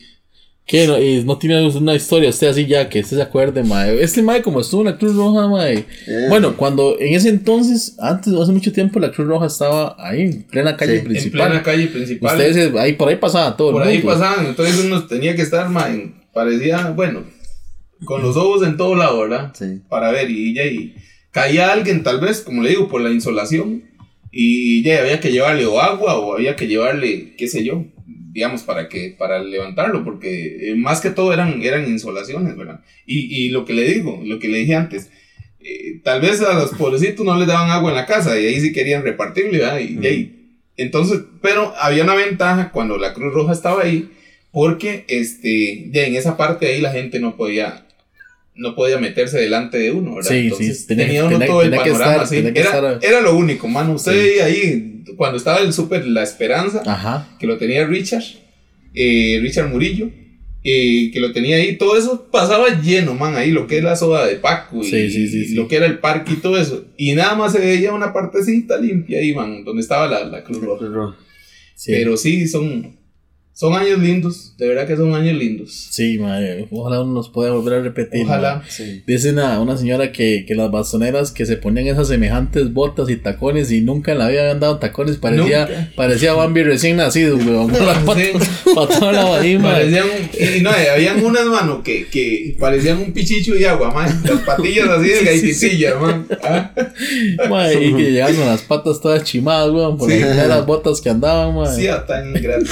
¿Qué? No, y no tiene una historia usted así ya que usted se acuerde, madre. Este madre como estuvo en la Cruz Roja, madre. Eh. Bueno, cuando en ese entonces, antes, hace mucho tiempo, la Cruz Roja estaba ahí, en plena calle Sí, en En principal. plena calle principal. Ustedes eh, ahí por ahí pasaba todo por el ahí mundo. pasaban, entonces uno tenía que estar, mae, parecía, bueno, con los ojos en todo lado, ¿verdad? Sí. Para ver, y ya, y caía alguien, tal vez, como le digo, por la insolación, y ya había que llevarle o agua o había que llevarle, qué sé yo, digamos, para que, para levantarlo, porque eh, más que todo eran, eran insolaciones, ¿verdad? Y, y lo que le digo, lo que le dije antes, eh, tal vez a los pobrecitos no les daban agua en la casa y ahí sí querían repartirle, ¿verdad? Y, y ahí, entonces, pero había una ventaja cuando la Cruz Roja estaba ahí, porque este, ya en esa parte ahí la gente no podía no podía meterse delante de uno, ¿verdad? Sí, sí, tenía- tenía, uno tenía- todo el panorama estar- así. tenía que Era, estar- era lo único, mano. Usted Sí. veía ahí, cuando estaba el súper La Esperanza, Ajá. que lo tenía Richard, eh, Richard Murillo, eh, que lo tenía ahí, todo eso pasaba lleno, man, ahí lo que es la soda de Paco y, Sí, sí, sí, y sí. lo que era el parque y todo eso. Y nada más se veía una partecita limpia ahí, man, donde estaba la, la Cruz Roja. Sí. Pero sí, son, son años lindos, de verdad que son años lindos. Sí, madre. Ojalá uno nos pueda volver a repetir. Ojalá. Sí. Dice una, una señora que, que las bastoneras que se ponían esas semejantes botas y tacones y nunca en la vida habían dado tacones, parecía, Nunca. parecía Bambi recién nacido, weón. Sí. Parecían, y no, eh, habían unas manos que, que parecían un pichicho de agua, man. Las patillas así de gaiticilla, man. Ah, Madre, y que llegaban con las patas todas chimadas, weón, por Sí. las botas que andaban, madre. Sí, tan ingrato.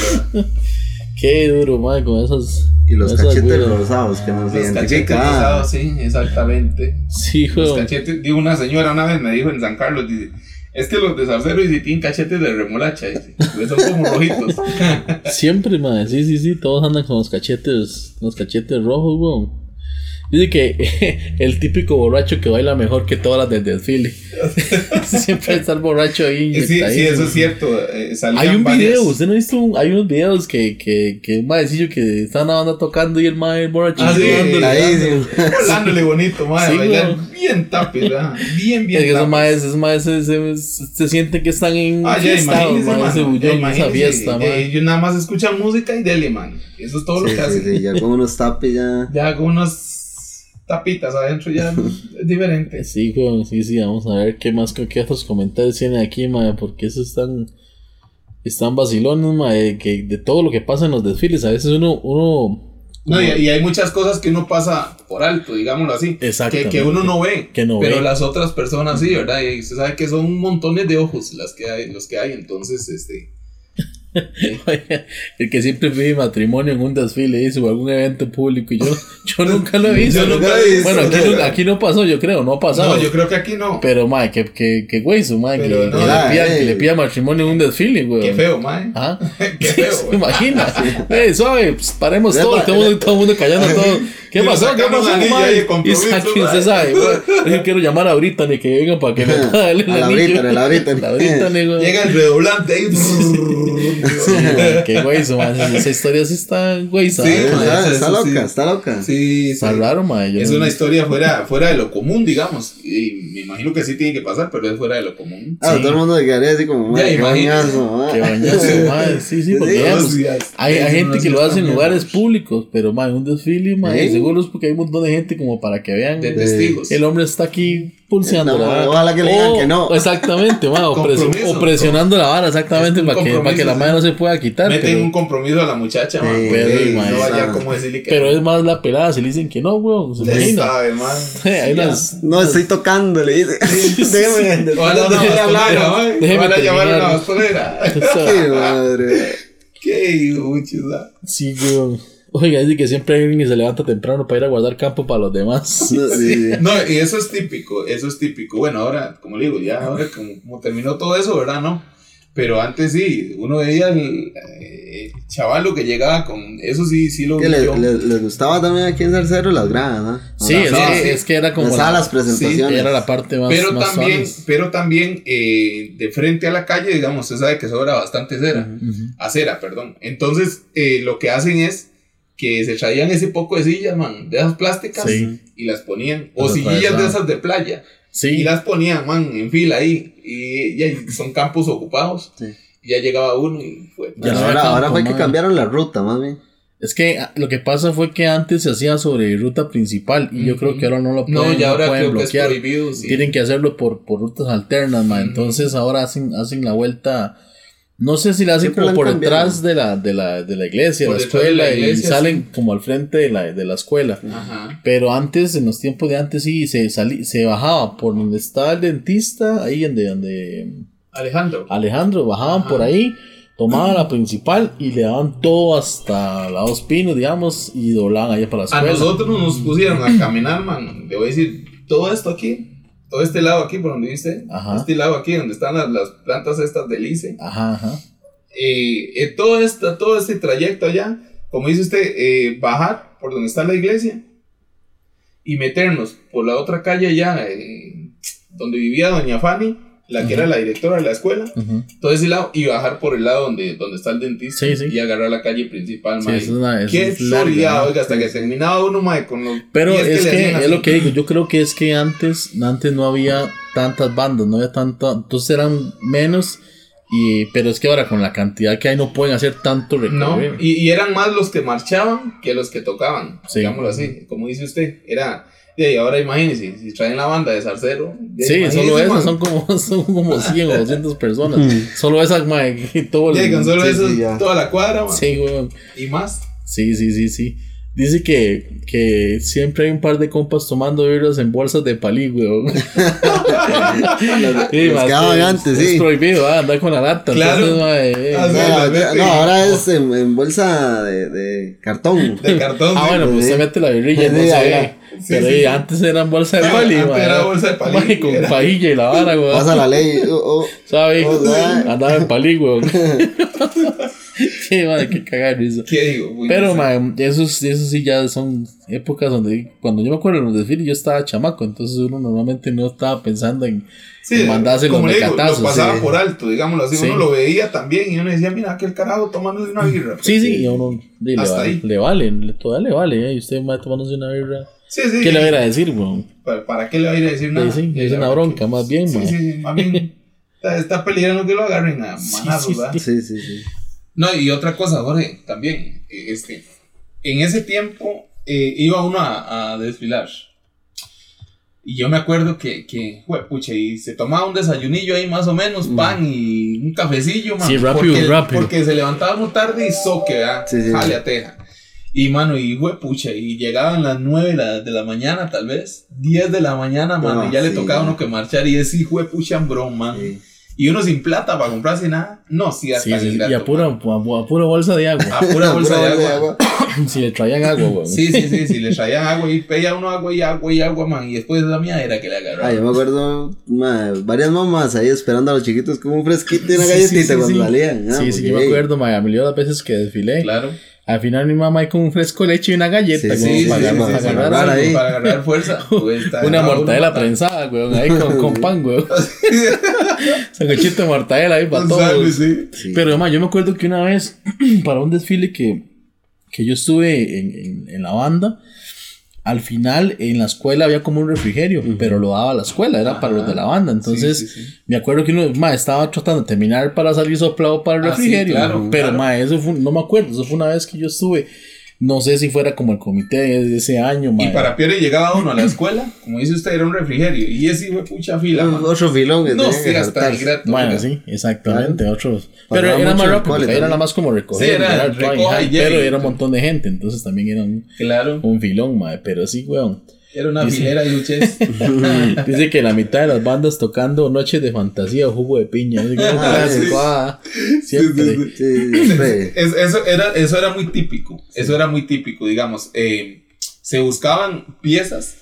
Qué duro, madre, con esos. Y los cachetes rosados que nos Los cachetes rosados, sí, exactamente. Sí, Los weón. cachetes, digo, una señora una vez me dijo en San Carlos, dice, es que los de Zarcero y tienen cachetes de remolacha, dice, porque son como rojitos. Siempre, madre, sí, sí, sí, todos andan con los cachetes, los cachetes rojos, weón. Dice que el típico borracho que baila mejor que todas las del desfile. Siempre está el borracho ahí. sí, sí, eso es cierto. eh, Hay un varias- video, usted no ha visto, un- hay unos videos que, que, que un maecillo que está una banda tocando y el mae borracho Ah, sí, dándole, ahí, dándole. sí. Hablándole bonito, madre, Sí, bailar weón. bien tapes, ¿verdad? Bien, bien Es que esos maes, esos maes se, se, se sienten que están en Ah, ya, fiesta, imagínese, mae, ese bullón, esa fiesta, eh, mae. Ellos nada más escuchan música y dele, man. Eso es todo Sí, lo que sí, ya con unos tapes ya. Ya con unas tapitas adentro ya es diferente. Sí, weón, sí, sí, vamos a ver qué más, qué otros comentarios tienen aquí, mae, porque esos están, están vacilones, mae, que de todo lo que pasa en los desfiles, a veces uno, uno, No, y, y hay muchas cosas que uno pasa por alto, digámoslo así. Que, que uno no ve. Que no pero ve. las otras personas sí, ¿verdad? Y usted sabe que son montones de ojos las que hay, los que hay. Entonces, este. El que siempre pide matrimonio en un desfile, o algún evento público, y yo, yo nunca lo he visto. Yo nunca lo he visto. Bueno, aquí, no, aquí no pasó, yo creo, no ha pasado. No, yo creo que aquí no. Pero, mae, que, que, que güey, su mae, que, Pero que no, le eh. que le pida matrimonio en un desfile, güey. Qué feo, mae. ¿Ah? Qué feo, ¿Se güey. imagina? Eh, suave, pues, paremos todo, mundo- todo el mundo callando todo. ¿Qué pasó? ¿Qué pasó, Y saquen, usted sabe. Yo quiero llamar a Brittany que venga para que me darle el A la anillo. La Brittany. La Brittany, güey. Llega el redoblante ahí. Qué güey. Esa historia sí está, güey, Sí, está, loca, está loca. Sí, sí. Está raro, Es una historia fuera, fuera de lo común, digamos. Y me imagino que sí tiene que pasar, pero es fuera de lo común. Ah, todo el mundo se quedaría así como, "Madre, qué bañazo, mae". Qué bañazo. Sí, sí, porque. Hay, gente que lo hace en lugares públicos, pero mae, un desfile, mae, ¿Sí? seguro es porque hay un montón de gente como para que vean. De eh, testigos. El hombre está aquí pulseando, No, ¿verdad? ojalá que le digan que no. Exactamente, mae, o, o presionando la vara, exactamente, para que, para que la madre no sí. se pueda quitar. Meten Pero, un compromiso a la muchacha, man. Sí, pero, man, no vaya como decirle que. pero es más la pelada, si le dicen que no, weón, se imagina. sabe, man. Hay Ya. unas- No, estoy tocando, le dice. Déjeme. Ojalá déjeme hablar. Déjeme llamar a terminar. bastonera. Qué madre. Qué hijuchuda. Sí, weón. Oiga, dice que siempre hay alguien que se levanta temprano para ir a guardar campo para los demás. No, sí, sí. No, y eso es típico, eso es típico. Bueno, ahora, como le digo, ya ahora como, como terminó todo eso, ¿verdad? No. Pero antes sí, uno veía el eh, chavalo que llegaba con. Eso sí, sí lo Que le- le- les gustaba también aquí en Zarcero las gradas, ¿no? Sí, Las es, que, es que era como las la, presentaciones. era la parte más, Pero más también, suaves. pero también eh, de frente a la calle, digamos, usted sabe que sobra bastante cera. Ujú. Acera, perdón. Entonces, eh, lo que hacen es que se traían ese poco de sillas, man, de esas plásticas Sí. y las ponían. O Las sillas de esas de playa. Y las ponían, man, en fila ahí. Y ya son campos ocupados. Sí. Y ya llegaba uno y fue. Ya no ahora, fue que cambiaron la ruta, más bien. Es que ah, lo que pasa fue que antes se hacía sobre ruta principal y yo creo que ahora no lo pueden, No, ya no ahora pueden creo bloquear. que es prohibido. sí. Tienen que hacerlo por, por rutas alternas, ma. Entonces ahora hacen, hacen la vuelta. No sé si la hacen Siempre como por cambiado. detrás de la, de la, de la iglesia, Por la de escuela, la y salen como al frente de la, de la escuela. Ajá. Pero antes, en los tiempos de antes, sí, se, salí, se bajaba por donde está el dentista, ahí donde, donde Alejandro. Alejandro, bajaban Ajá. por ahí, tomaban la principal y le daban todo hasta la dos pinos, digamos, y doblaban allá para la A escuela. nosotros nos pusieron a caminar, man. Le voy a decir, todo esto aquí, todo este lado aquí, por donde viste, Ajá. este lado aquí, donde están las, las plantas estas de lice, Ajá, ajá. eh, eh, todo, esta, todo este trayecto allá, como dice usted, eh, bajar por donde está la iglesia y meternos por la otra calle allá, eh, donde vivía doña Fanny, la que era la directora de la escuela, Ujú. todo ese lado, y bajar por el lado donde, donde está el dentista Sí, sí. y agarrar la calle principal, Sí, eso es una- eso Qué es larga, choreado, ¿no? oiga, hasta que terminaba uno, mae, con los Pero es que, es lo que digo, yo creo que es que antes, antes no había tantas bandas, no había tanta, entonces eran menos, y, pero es que ahora con la cantidad que hay no pueden hacer tanto No, recorrido. y, y eran más los que marchaban que los que tocaban, digámoslo así, como dice usted, era, y ahora imagínense, si traen la banda de Zarcero, Sí, solo esas man. son como, son como 100 o 200 personas. Solo esas, mae, y todo con solo sí, eso, sí, toda la cuadra, man. Sí, weón. y más. Sí, sí, sí, sí. Dice que, que siempre hay un par de compas tomando birras en bolsas de palí, weón. Sí, quedaban es- antes, Es sí. prohibido, ah, andar con la lata. Claro. Entonces, mae, eh, Ah, No, vete. no, ahora es en, en bolsa de, de cartón. De cartón. Ah, sí. bueno, pues Sí. usted mete la birrilla, Sí, no sí, sé. Sí, Pero sí, sí. antes eran bolsas de Ah, pali, antes era bolsa de palí, Mae, con era. pajilla y la vara, weón. Pasa la ley. oh, oh. ¿Sabes? Oh. Andaba en palí, weón. Qué madre, qué cagada de risa. ¿Qué digo? Uy, Pero, mae, esos, esos sí ya son épocas donde, cuando yo me acuerdo de los desfiles, yo estaba chamaco, entonces uno normalmente no estaba pensando en, Sí, en mandarse los como le digo, mecatazos. lo pasaba sí. por alto, digámoslo así. Sí. Uno lo veía también y uno decía, mira, aquel carajo tomándose una birra. Sí, sí, y a uno le, vale, le vale, le- todavía le vale, ¿eh? Y usted va tomándose una birra. Sí, sí. ¿Qué le va a ir a decir, weón? ¿Para, para qué le va a ir a decir nada? sí, es una bronca, más bien, Sí, sí, sí, más bien. Está, está peligrando que lo agarren a manazos, sí, ¿verdad? Sí, sí, sí. No, y otra cosa, Jorge, también, este, en ese tiempo eh, iba uno a, a desfilar. Y yo me acuerdo que, que pucha, y se tomaba un desayunillo ahí más o menos, pan y un cafecillo, man. Sí, rápido, porque, rápido. Porque se levantaba muy tarde y soque, ¿verdad? Sí, sí. Jale a teja. Y mano, y jue, pucha, y llegaban las 9 de la, de la mañana, tal vez, 10 de la mañana, mano, Ah, y ya le sí, tocaba a man. uno que marchar, y ese hijo pucha hambrón, man. Sí. Y uno sin plata para comprarse nada, no, sí, hasta Sí, sí, ingrato, y a pura, a, a pura bolsa de agua. A pura bolsa de agua. si le traían agua, weón. Sí, sí, sí, sí, le traían agua y pedía uno agua y agua y agua, man. Y después de la mía era que le Ay, yo agarraba. me acuerdo ma, varias mamás ahí esperando a los chiquitos como un fresquito y una Sí, galletita sí, sí, cuando sí. salían. ah, sí, sí, yo me acuerdo, mae, a millones de veces que desfilé. Claro. Al final mi mamá ahí con un fresco de leche y una galleta, Sí, como Sí, sí, para, sí, para sí, sí, agarrar agarrar algo. ahí. Para agarrar fuerza. pues, Una mortadela prensada, weón, ahí con, con pan, weón. Sanguchito de mortadela ahí para todos. sí. Sí. Pero además, yo me acuerdo que una vez, para un desfile que, que yo estuve en, en, en la banda, al final en la escuela había como un refrigerio, pero lo daba la escuela, era para los de la banda. Entonces, Sí, sí, sí. me acuerdo que uno ma, estaba tratando de terminar para salir soplado para el Ah, refrigerio. claro, pero, claro. ma, eso fue, no me acuerdo, eso fue una vez que yo estuve. No sé si fuera como el comité de ese año. Y para Piero llegaba uno a la escuela, como dice usted, era un refrigerio. Y ese de pucha fila, man. Otro filón que No, tenían sí, que hasta el grato. Bueno, sí, exactamente, otros. Pero era mucho más en el rápido, cole porque ahí era también. nada más como recoger, Sí, era recoja y llegue. pero era un montón de gente, entonces también era un, Claro. un filón, mae, pero sí, weón. Era una Dice- filera un chess. Dice que la mitad de las bandas tocando Noches de Fantasía o Jugo de Piña, Ah, siempre. Sí, sí. Es- era, eso era muy típico. Eso era muy típico, digamos. eh, se buscaban piezas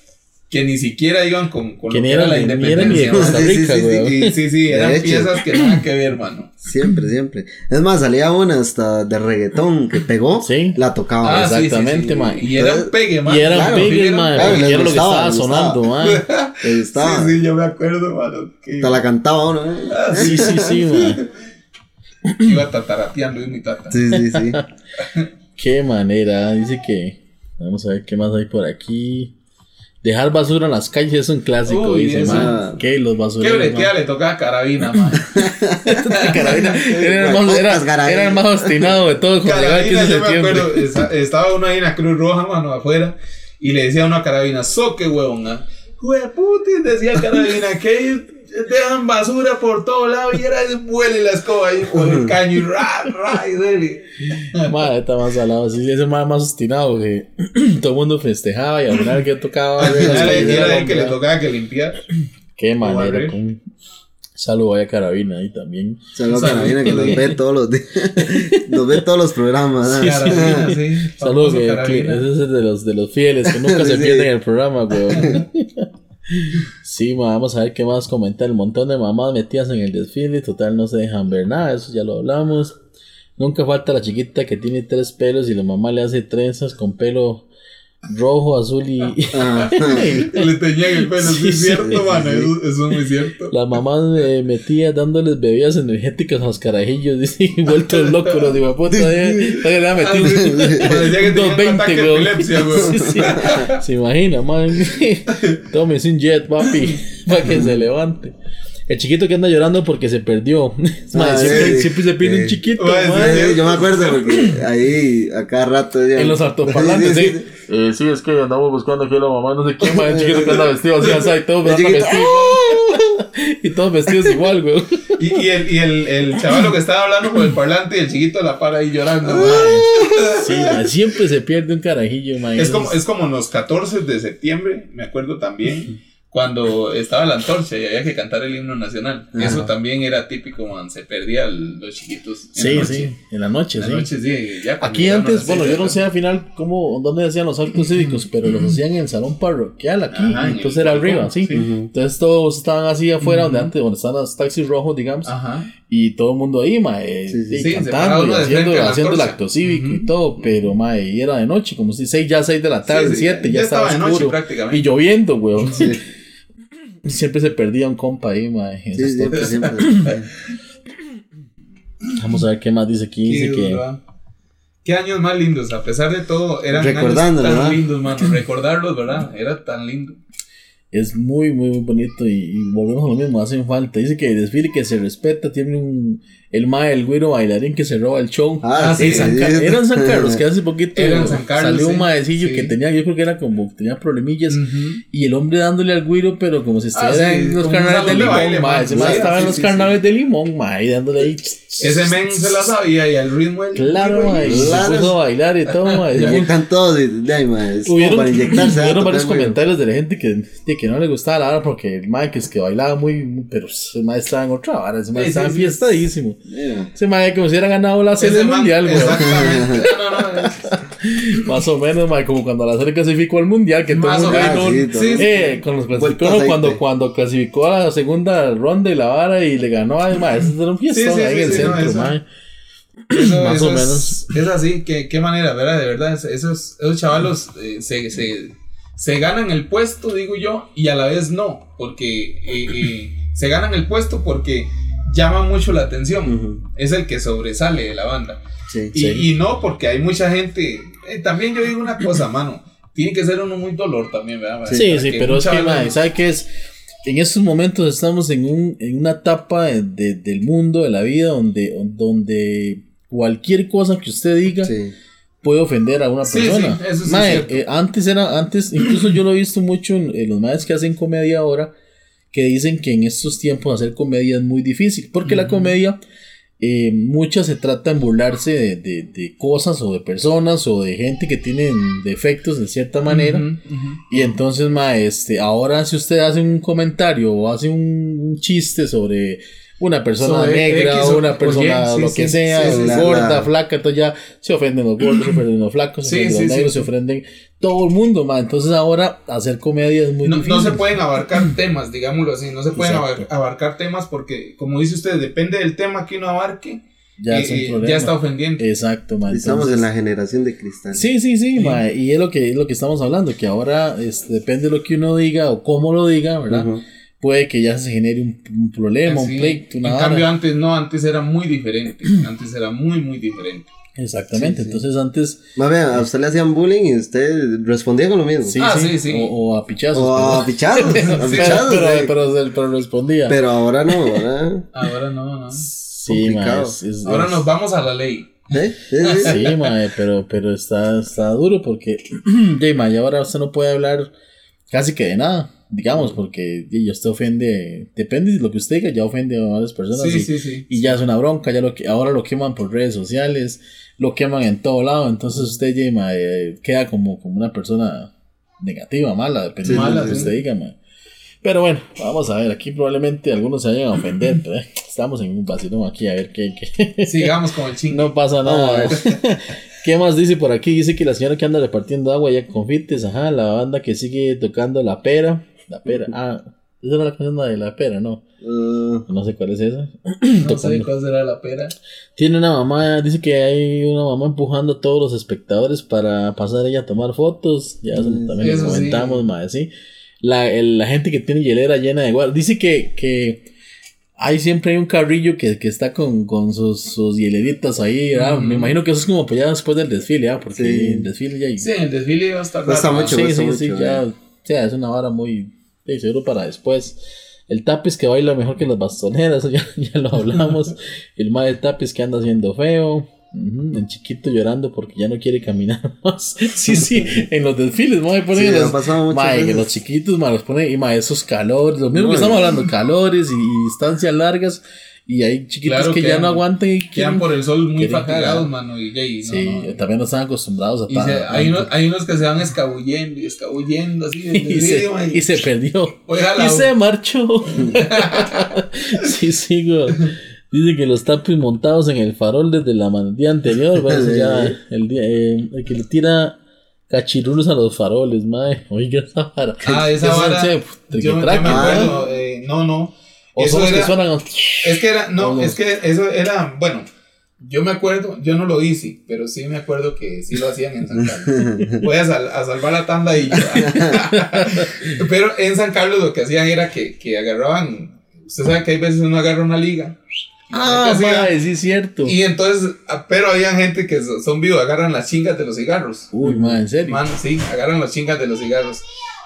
que ni siquiera iban con, con Que lo que era la de- ni eran ni de independencia. Sí, sí, Rica, sí, weón. Sí, sí, sí, De eran hecho. piezas que nada que ver, mano. Siempre, siempre. Es más, salía una hasta de reggaetón que pegó. Sí. La tocaba. Ah, sí, sí, exactamente, sí. mae. Y era un pegue, man. Y eran claro, pegues, eran mae, claro, era lo que estaba sonando, gustaba. Sí, sí, yo me acuerdo, mano. Que Hasta la cantaba uno. ¿eh? Sí, sí, sí, mae. iba tatarateando y mi tata. Sí, sí, sí. Qué manera, dice que. Vamos a ver qué más hay por aquí. Dejar basura en las calles es un clásico, Uy, dice, man. ¿Qué? Los ¿Qué basureros. bretea le tocaba carabina, man? Carabina. Era el más, era, era el más obstinado de todos cuando llegaba el 15 Carabina, yo me acuerdo, estaba uno ahí en la Cruz Roja, mano, afuera, y le decía a una carabina, soque, huevón, ah. Jueputi, decía carabina, que dejan basura por todo lado, y era vuele la escoba ahí por el caño, y ra, ra, y dele. Madre, está más salado. Sí, ese más, más obstinado que todo el mundo festejaba y al final que tocaba. Al final Las era el que le tocaba que limpiar. Qué manera. Con... Saludo a Carabina ahí también. Saludos a. Carabina que nos ve todos los días. Nos ve todos los programas. ¿ah? Carabina, sí. Saludos, que, que carabina. ese es de los, de los fieles que nunca se Sí. pierden el programa, weón. Sí, vamos a ver qué más comentar. El montón de mamás metidas en el desfile. Total, no se dejan ver nada. Eso ya lo hablamos. Nunca falta la chiquita que tiene tres pelos y la mamá le hace trenzas con pelo rojo, azul y. Ah, Le teñían el pelo, Sí, es cierto, sí, mano. sí. Eso, eso es muy cierto. Las mamás me metían dándoles bebidas energéticas a los carajillos, dice, vueltos locos los de puta. le metido sí. Parecía que tenía un 220, ataque de epilepsia, weón. Se imagina, man. Tómese un jet, papi, para que se levante. El chiquito que anda llorando porque se perdió. Madre, Ah, siempre, sí. siempre se pierde Sí. un chiquito, sí, madre. sí, yo me acuerdo porque ahí a cada rato decían- En los altoparlantes, Sí, sí. sí, sí. Eh, sí, es que andamos buscando aquí a la mamá, no sé quién, madre, el chiquito que anda vestido así, así, y todos andan vestidos. Y todos vestidos igual, güey. Y, y el, y el, el chaval que estaba hablando por el parlante y el chiquito la para ahí llorando. Sí, madre, siempre se pierde un carajillo, madre. Es como, es como en los 14 de septiembre, me acuerdo también, cuando estaba la antorcha y había que cantar el himno nacional. Eso también era típico, man, se perdían los chiquitos. en Sí, la noche. sí, en la noche, En sí. la noche, sí. ya cuando Aquí antes, bueno, yo no sé al final cómo, dónde hacían los actos cívicos, pero los hacían en el salón parroquial aquí, Ajá, entonces era arriba, sí. sí. Entonces todos estaban así afuera, donde antes, donde estaban los taxis rojos, digamos, Ajá. y todo el mundo ahí, mae, Sí, sí, y sí, cantando y haciendo, haciendo el acto cívico y todo, pero mae, y era de noche, como si seis, ya seis de la tarde, Sí, sí, siete, ya ya, estaba, estaba de noche oscuro, prácticamente. y lloviendo, weón. Siempre se perdía un compa ahí, mae. sí, siempre, siempre. Vamos a ver qué más dice aquí, Qué dice que... duro. Qué años más lindos, a pesar de todo, eran años tan ¿verdad? lindos, mano. Recordarlos, ¿verdad? Era tan lindo. Es muy, muy, muy bonito y, y volvemos a lo mismo, hacen falta. Dice que el desfile que se respeta tiene un... El mae, el güiro bailarín que se roba el show. Ah, En sí, San sí. Car- era en San Carlos, que hace poquito Era en San Carlos, salió un sí. maecillo Sí. que tenía, yo creo que era como, tenía problemillas. Ujú. Y el hombre dándole al güiro, pero como si estuviera Ah, sí, en los carnavales de limón, baile, mae. man. Ese mae Sí, estaba en los sí, carnavales de limón, mae, y dándole ahí. Ese men se la sabía y al ritmo él. Claro, mae, y se puso a bailar y todo, mae. Se inyectan todos y de ahí, ma, es como Hubieron, para inyectarse. hubieron ah, varios comentarios de la gente que, de que no le gustaba la vara porque el mae que es que bailaba muy, pero ese mae estaba en otra vara, ese mae estaba fiestadísimo. Ese mae como si hubiera ganado la serie man- mundial, güey. Exactamente. No, no, no. Más o menos, mae, como cuando la serie clasificó al mundial, que todo el mundo Ah, sí, eh, con los clasificó, ¿no? cuando, cuando clasificó a la segunda ronda y la vara y le ganó a mae, ese era un fiestón sí, ahí sí, en el sí, no, centro, eso- mae. Eso, Más eso o menos. Es así, que, qué manera, ¿verdad? De verdad, es- esos, esos chavalos eh, se, se, se ganan el puesto, digo yo, y a la vez no, porque eh, eh, se ganan el puesto porque llama mucho la atención. Ujú. Es el que sobresale de la banda. Sí. Y, Sí. y no porque hay mucha gente. eh, también yo digo una cosa, mano. Tiene que ser uno muy dolor también, ¿verdad? Sí, Para sí, que pero es que, chaval- mae, ¿sabe qué es? En estos momentos estamos en, un, en una etapa de- de- del mundo, de la vida, donde, donde cualquier cosa que usted diga Sí. puede ofender a una Sí, persona. sí, eso sí es Mae, eh, antes era, antes, incluso yo lo he visto mucho en, en los madres que hacen comedia ahora, que dicen que en estos tiempos hacer comedia es muy difícil, porque la comedia, eh, muchas se trata en burlarse de, de- de cosas o de personas o de gente que tienen defectos de cierta manera. Y entonces, ma, este, ahora si usted hace un comentario o hace un, un chiste sobre una persona Sobre negra X una persona sí, lo sí, que sí, sea, sí, sí, gorda, la- flaca, entonces ya se ofenden los gordos, se ofenden los flacos, se ofenden sí, los sí. negros, se ofenden todo el mundo, ma. Entonces ahora hacer comedia es muy No, difícil. no se pueden abarcar temas, digámoslo así. No se pueden abar- abarcar temas porque, como dice usted, depende del tema que uno abarque. ya, eh, es un eh, problema. ya está ofendiendo. Exacto, ma. Estamos entonces- en la generación de cristal. Sí, sí, sí, ma, y es lo que es lo que estamos hablando, que ahora este, depende de lo que uno diga o cómo lo diga, ¿verdad? Puede que ya se genere un, un problema, Así, un pleito, una en vara. cambio, antes no, antes era muy diferente. Antes era muy, muy diferente. Exactamente, Sí, sí. entonces antes Más bien, a usted le hacían bullying y usted respondía con lo mismo. sí, Ah, sí, sí, sí. O, o a pichazos. O a pichazos. a pero, pichazos, pero, eh. pero, pero respondía. Pero ahora no, ahora. Ahora no, no. sí, ma, complicado. es- es- Ahora es- nos vamos a la ley. ¿Eh? Sí, sí. Sí, ma, pero, pero está, está duro porque ya, ma, ya ahora usted no puede hablar casi que de nada, digamos, porque ya usted ofende, depende de lo que usted diga, ya ofende a varias personas Sí, y, sí, sí. y ya es una bronca, ya lo que ahora lo queman por redes sociales, lo queman en todo lado, entonces usted ya, ma, eh, queda como, como una persona negativa, mala, dependiendo Sí, de lo que usted diga, ma. Pero bueno, vamos a ver, aquí probablemente algunos se vayan a ofender, pero eh, estamos en un vacilón aquí, a ver qué, qué. Sigamos con el chingo. No pasa nada. ¿Qué más dice por aquí? Dice que la señora que anda repartiendo agua ya con confites, ajá, la banda que sigue tocando la pera, la pera, ah, Esa era la canción de la pera, ¿no? Ah, No sé cuál es esa. No sé cuál será la pera. Tiene una mamá, dice que hay una mamá empujando a todos los espectadores para pasar ella a tomar fotos. Ya eso Mm, también eso lo sí. comentamos, mae, sí. La, el- la gente que tiene hielera llena de guar. Dice que, que hay siempre hay un carrillo que, que está con, con sus, sus hieleritas ahí, ¿verdad? Ujú. Me imagino que eso es como pues ya después del desfile, ¿ah? Porque Sí. el desfile ya... Sí, el desfile va a estar Cuesta mucho, Sí, sí, sí, mucho, ya, eh. o sea, es una vara muy, sí, seguro para después. El tapiz que baila mejor que las bastoneras, ya, ya lo hablamos. el mae del tapiz que anda haciendo feo. Ujú, El chiquito llorando porque ya no quiere caminar más. Sí, sí, en los desfiles, mae, ponen Sí, los, que los chiquitos, mae, los ponen, y mae, esos calores, lo mismo No, que estamos hablando, calores y, y distancias largas, y hay chiquitos Claro, que ya quedan- no aguantan y Quedan quieren, por el sol muy fatigados, mano. Y, ya, y no, sí, no. también no están acostumbrados a Y se- hay, unos, hay unos que se van escabullendo y escabullendo así. y, se, video, y se perdió. La- Y se marchó. sí, sí, güey. Dice que los tapis montados en el farol desde la día anterior, parece ya el día, eh, el que le tira cachirulos a los faroles, mae. Oiga esa vara. Ah, esa vara. sí, Yo, yo me acuerdo. eh, no, no. O Eso los que era- suenan. Es que era, no, Todos. es que eso era, bueno, yo me acuerdo, yo no lo hice, pero sí me acuerdo que sí lo hacían en San Carlos. Voy a, sal- a salvar la tanda y Pero en San Carlos lo que hacían era que, que agarraban, usted sabe que hay veces uno agarra una liga. Ah, mae, sí, es cierto. Y entonces, ah, pero había gente que so- son vivos, agarran las chingas de los cigarros. Uy, mae, en serio. Mano, sí, agarran las chingas de los cigarros.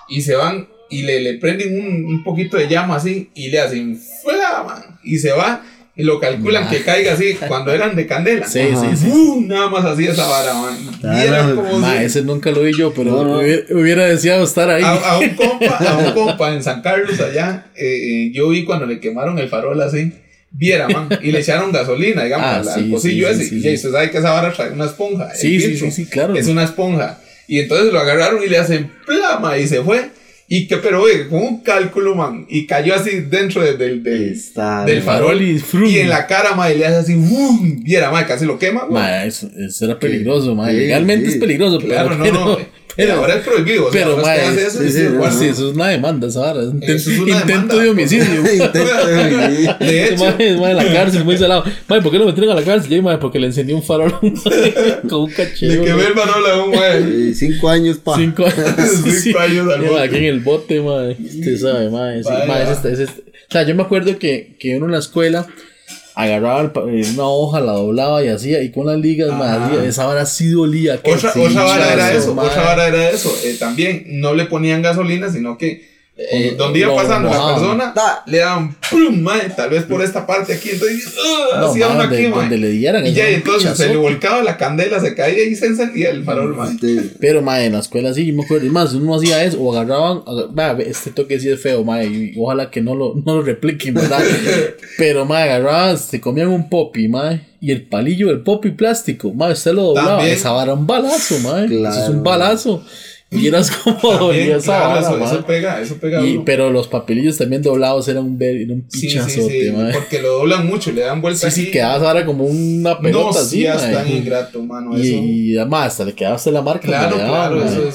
Y se van y le, le prenden un, un poquito de llama así y le hacen flama. Y se va y lo calculan que caiga así cuando eran de candela. Sí, Ajá. sí, sí. ¡Fu! Nada más así esa vara, man. Y era como si- ese nunca lo vi yo, pero No, no. Hubiera, hubiera deseado estar ahí. a, a un compa, a un compa en San Carlos allá, eh, eh, yo vi cuando le quemaron el farol así, viera, man, y le echaron gasolina, digamos, Ah, al, al sí, pocillo sí, ese, sí, y usted sabe que esa vara trae una esponja, sí, sí, filtro. sí, sí, claro. es una esponja, y entonces lo agarraron y le hacen plama, y se fue, y que, pero oye, con un cálculo, man, y cayó así dentro de- del, del, Está. del farol, y y en la cara, man, y le hace así, ¡bum! viera, man, casi lo quema, güey. Mae, eso, eso era peligroso. Sí, Legalmente es peligroso, Claro, pero, no, no, pero- ahora es prohibido, o sea, pero, mae, hace eso, sí, y sí, eso es una demanda, esa vara. es Eso es una intento demanda, de homicidio. Intento de- De hecho, Mae, mae, la cárcel, muy salado. Mae, ¿por qué lo metieron a la cárcel? Mae, porque le encendió un farol con un Le cachero. quemé el farol a un. Eh, Cinco años, pa. Cinco años. sí, sí. Cinco años al bote. Aquí en el bote, mae. Usted sabe, mae. Sí, mae, es este- es este- O sea, yo me acuerdo que, que uno en la escuela agarraba el eh, una hoja, la doblaba y hacía, y con las ligas, esa vara sí dolía. Otra, vara era eso, otra vara era eso. Eh, también no le ponían gasolina, sino que eh, donde iba pasando la persona, Ta. le daban plum, mae, tal vez por esta parte aquí, entonces ¡ah! No, hacía una aquí, donde le dieran. Y ya, entonces se le pichazo. volcaba la candela, se caía y se encendía el farol, mae. Pero, mae, en la escuela sí, yo me acuerdo. Y más, uno hacía eso, o agarraban. agar- va, ve, este toque sí es feo, mae. Y ojalá que no lo, no lo repliquen, ¿verdad? Pero, mae, agarraban, se comían un popi, mae. Y el palillo del popi plástico, mae, usted lo doblaba. También. Esa vara un balazo, mae. Eso es Claro. un balazo. Y eras como También, dolía esa claro, vara, eso, pega, eso pega Y- pero los papelillos también doblados eran un, ver- era un Sí, sí, pichazote, sí, porque lo doblan mucho, le dan vuelta Sí, sí, aquí. quedaba esa vara como una No, pelota así, sí, es mae. tan ingrato, mano, eso. Y, y además, hasta le quedaba hasta la marca. Claro, daban, claro, eso,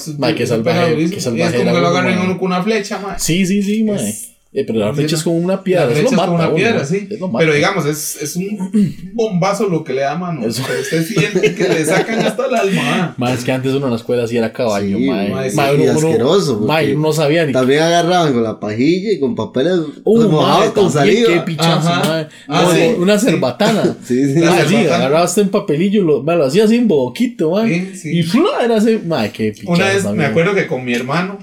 qué salvaje, Y es como era que lo uno, agarren mae. uno con una flecha, mae. Sí, sí, sí, mae. Eh, pero la flecha es como una piedra. La eso flecha lo es como mata una piedra, sí. Eso lo mata. Pero digamos, es, es un bombazo lo que le da mano. Eso. Pero usted siente que le sacan hasta el alma. es que antes uno en la escuela sí era caballo, Sí, mae. mae, sí, Mae, asqueroso, Mae, uno no sabía ni. También agarraban con la pajilla y con papeles Uh, mojados mae, con saliva. Qué pichazo, Ajá. mae. Ah, No, sí, Una cerbatana. Sí, sí. Mae, sí, agarrabas un papelillo, lo, mae, lo hacía así en boquito, mae. Sí, sí. Y ¡fla! era así. Mae, qué pichazo. Una vez me acuerdo que con mi hermano,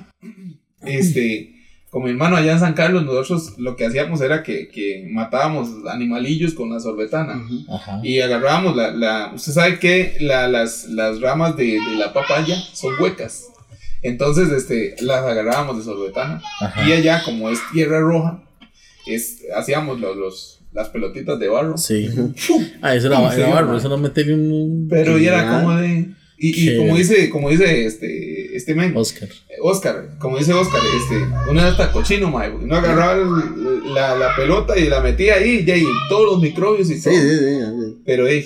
este, con mi hermano allá en San Carlos, nosotros lo que hacíamos era que, que matábamos animalillos con la sorbetana. Ajá. Y agarrábamos la, la usted sabe que la- las, las ramas de, de la papaya son huecas. Entonces, este, las agarrábamos de sorbetana. Ajá. Y allá, como es tierra roja, es, hacíamos los, los, las pelotitas de barro. Sí. Ah, eso era, barro, eso no meterle un. Pero y era como de. Y, y como dice, como dice este, este men, Oscar. Oscar, como dice Oscar, este, uno era hasta cochino, mae, uno agarraba el- la, la pelota y la metía ahí, y ahí, todos los microbios y Sí, todo. sí, sí. así. Pero, ey,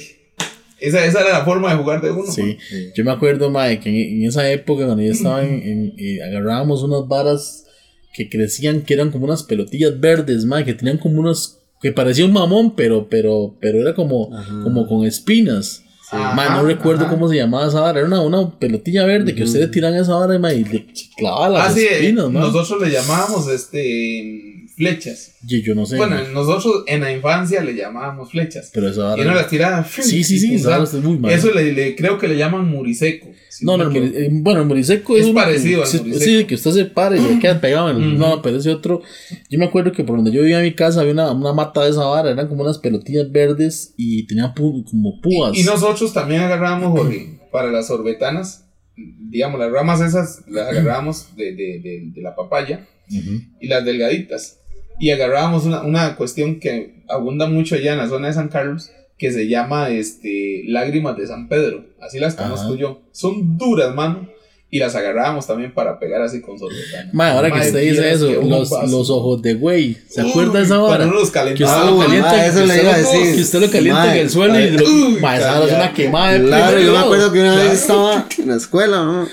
esa, esa era la forma de jugar de uno. Sí. Yo me acuerdo, mae, que en, en esa época, cuando yo estaba en, en- eh, agarrábamos unas varas que crecían, que eran como unas pelotillas verdes, mae, que tenían como unos, que parecía un mamón, pero, pero, pero era como, como con espinas. Mae, no recuerdo ajá. cómo se llamaba esa vara, era una, una pelotilla verde que ustedes tiran esa vara y le clavaba las Ah, sí, espinas, mae. nosotros le llamábamos este flechas. Y yo no sé, bueno, nosotros en la infancia le llamábamos flechas. pero esa Y uno las tiraba. Sí, sí, sí, muy mal. Eso le, le- creo que le llaman muriseco. si No, no, el eh, bueno, el muriseco es, Es uno que- parecido al muriseco. Sí, que usted se para y le queda pegado. en el-. No, pero ese otro. Yo me acuerdo que por donde yo vivía en mi casa había una, una mata de esa vara. Eran como unas pelotillas verdes y tenían pu- como púas. Y nosotros también agarrábamos, Jorge, para las sorbetanas, digamos, las ramas esas las agarrábamos de, de, de, de la papaya y las delgaditas. Y agarrábamos una, una cuestión que abunda mucho allá en la zona de San Carlos, que se llama este, lágrimas de San Pedro. Así las conozco Ajá. yo. Son duras, mano. Y las agarrábamos también para pegar así con sorbetana. Ma, ahora que usted dice eso, los, los ojos de güey. ¿Se Uy, acuerda esa uno los Que usted calentaba, lo Uy, calienta, ma, eso que usted lo- decir. que usted lo calienta Ma, en el suelo y lo, ma, esa vara es una quemada de Claro, yo me acuerdo que una Claro. vez estaba en la escuela, ¿no?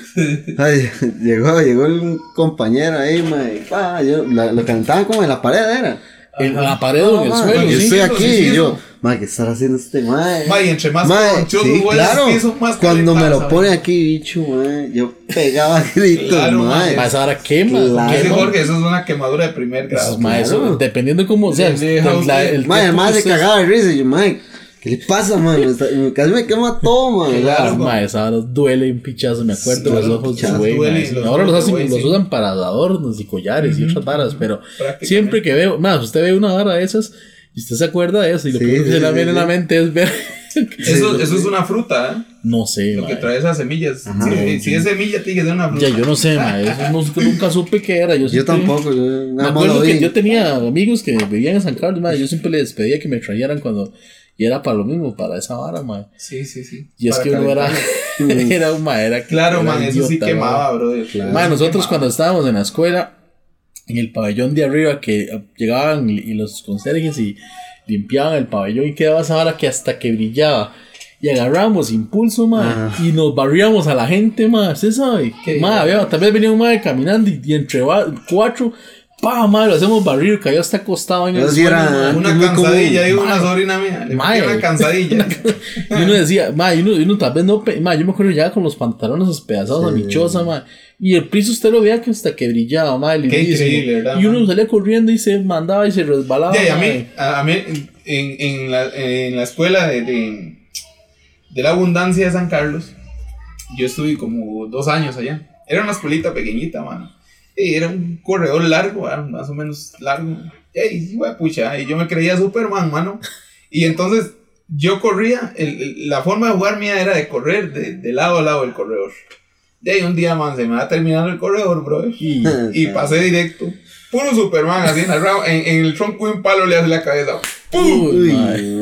Ay, llegó, llegó un compañero ahí, mae, pa, yo, la- lo cantaban como en la pared, era. En la pared o en el No, suelo, yo estoy aquí y yo, eso. mae, ¿qué estará haciendo este mae? Ma, y entre más Mae, conchoso sí, el claro, piso, más cuando me lo pone aquí, bicho, mae, yo pegaba gritos, Claro, mae. Ma, esa vara quema. Claro. Dice quema. Jorge, eso es una quemadura de primer grado. Eso, ma, eso, claro. dependiendo cómo sea. Deja la- usted- el Mae, el mae que se cagaba de risa y yo, mae, ¿qué le pasa, man? Me está- me- Casi me quema todo, man. Claro, Ah, ma, esa vara duele un pichazo, me acuerdo Sí, los ojos de güey. sí. Ahora los, hacen, güey, los sí. usan para adornos y collares y otras varas, pero siempre que veo, más usted ve una vara de esas y usted se acuerda de eso y lo Sí, primero que sí, se le sí, viene sí. a la mente es ver. Eso, eso es una fruta, ¿eh? no sé, Lo que trae esas semillas. Ajá. Si, si es semilla, tiene que ser una fruta. Ya, yo no sé, ma, eso no- nunca supe qué era. Yo, tampoco, yo Me nada más acuerdo que yo tenía amigos que vivían en San Carlos, ma, yo siempre les pedía que me trajeran cuando. Y era para lo mismo, para esa vara, ma. Sí, sí, sí. Y es Para que uno era. calentar. era un ma, era Claro, man, eso sí quemaba, ma. brother. Claro. Ma, nosotros quemaba. cuando estábamos en la escuela, en el pabellón de arriba, que llegaban y, los conserjes y limpiaban el pabellón y quedaba esa vara que hasta que brillaba. Y agarramos impulso, ma, Ajá. y nos barriamos a la gente, ma, ¿usted sabe? Ma, había- tal vez venía un madre caminando y, y entre cuatro, pa, madre, lo hacemos barrir, cayó hasta acostado en el sí suelo, era-. Una cansadilla, digo, una sobrina mía. Metí una cansadilla. Y uno decía, ma, y uno, y uno tal vez no, pe- ma, yo me acuerdo ya con los pantalones despedazados a mi choza, ma, y el piso usted lo veía que hasta que brillaba, ma, Qué increíble, ¿verdad, Y uno salía corriendo y se mandaba y se resbalaba. Ya, y a mí, a, a mí en, en, la, en la escuela de, de, de la abundancia de San Carlos, yo estuve como dos años allá. Era una escuelita pequeñita, mano. Y era un corredor largo, ah, más o menos largo. Y, güey, pucha, y yo me creía Superman, mano. Y entonces yo corría, el- el- la forma de jugar mía era de correr de, de lado a lado del corredor. De ahí un día, man, se me va terminando el corredor, bro. Y, Y pasé directo. Puro Superman, así en el, en, en el tronco de un palo le hace la cabeza. ¡Pum! Uy, Uy,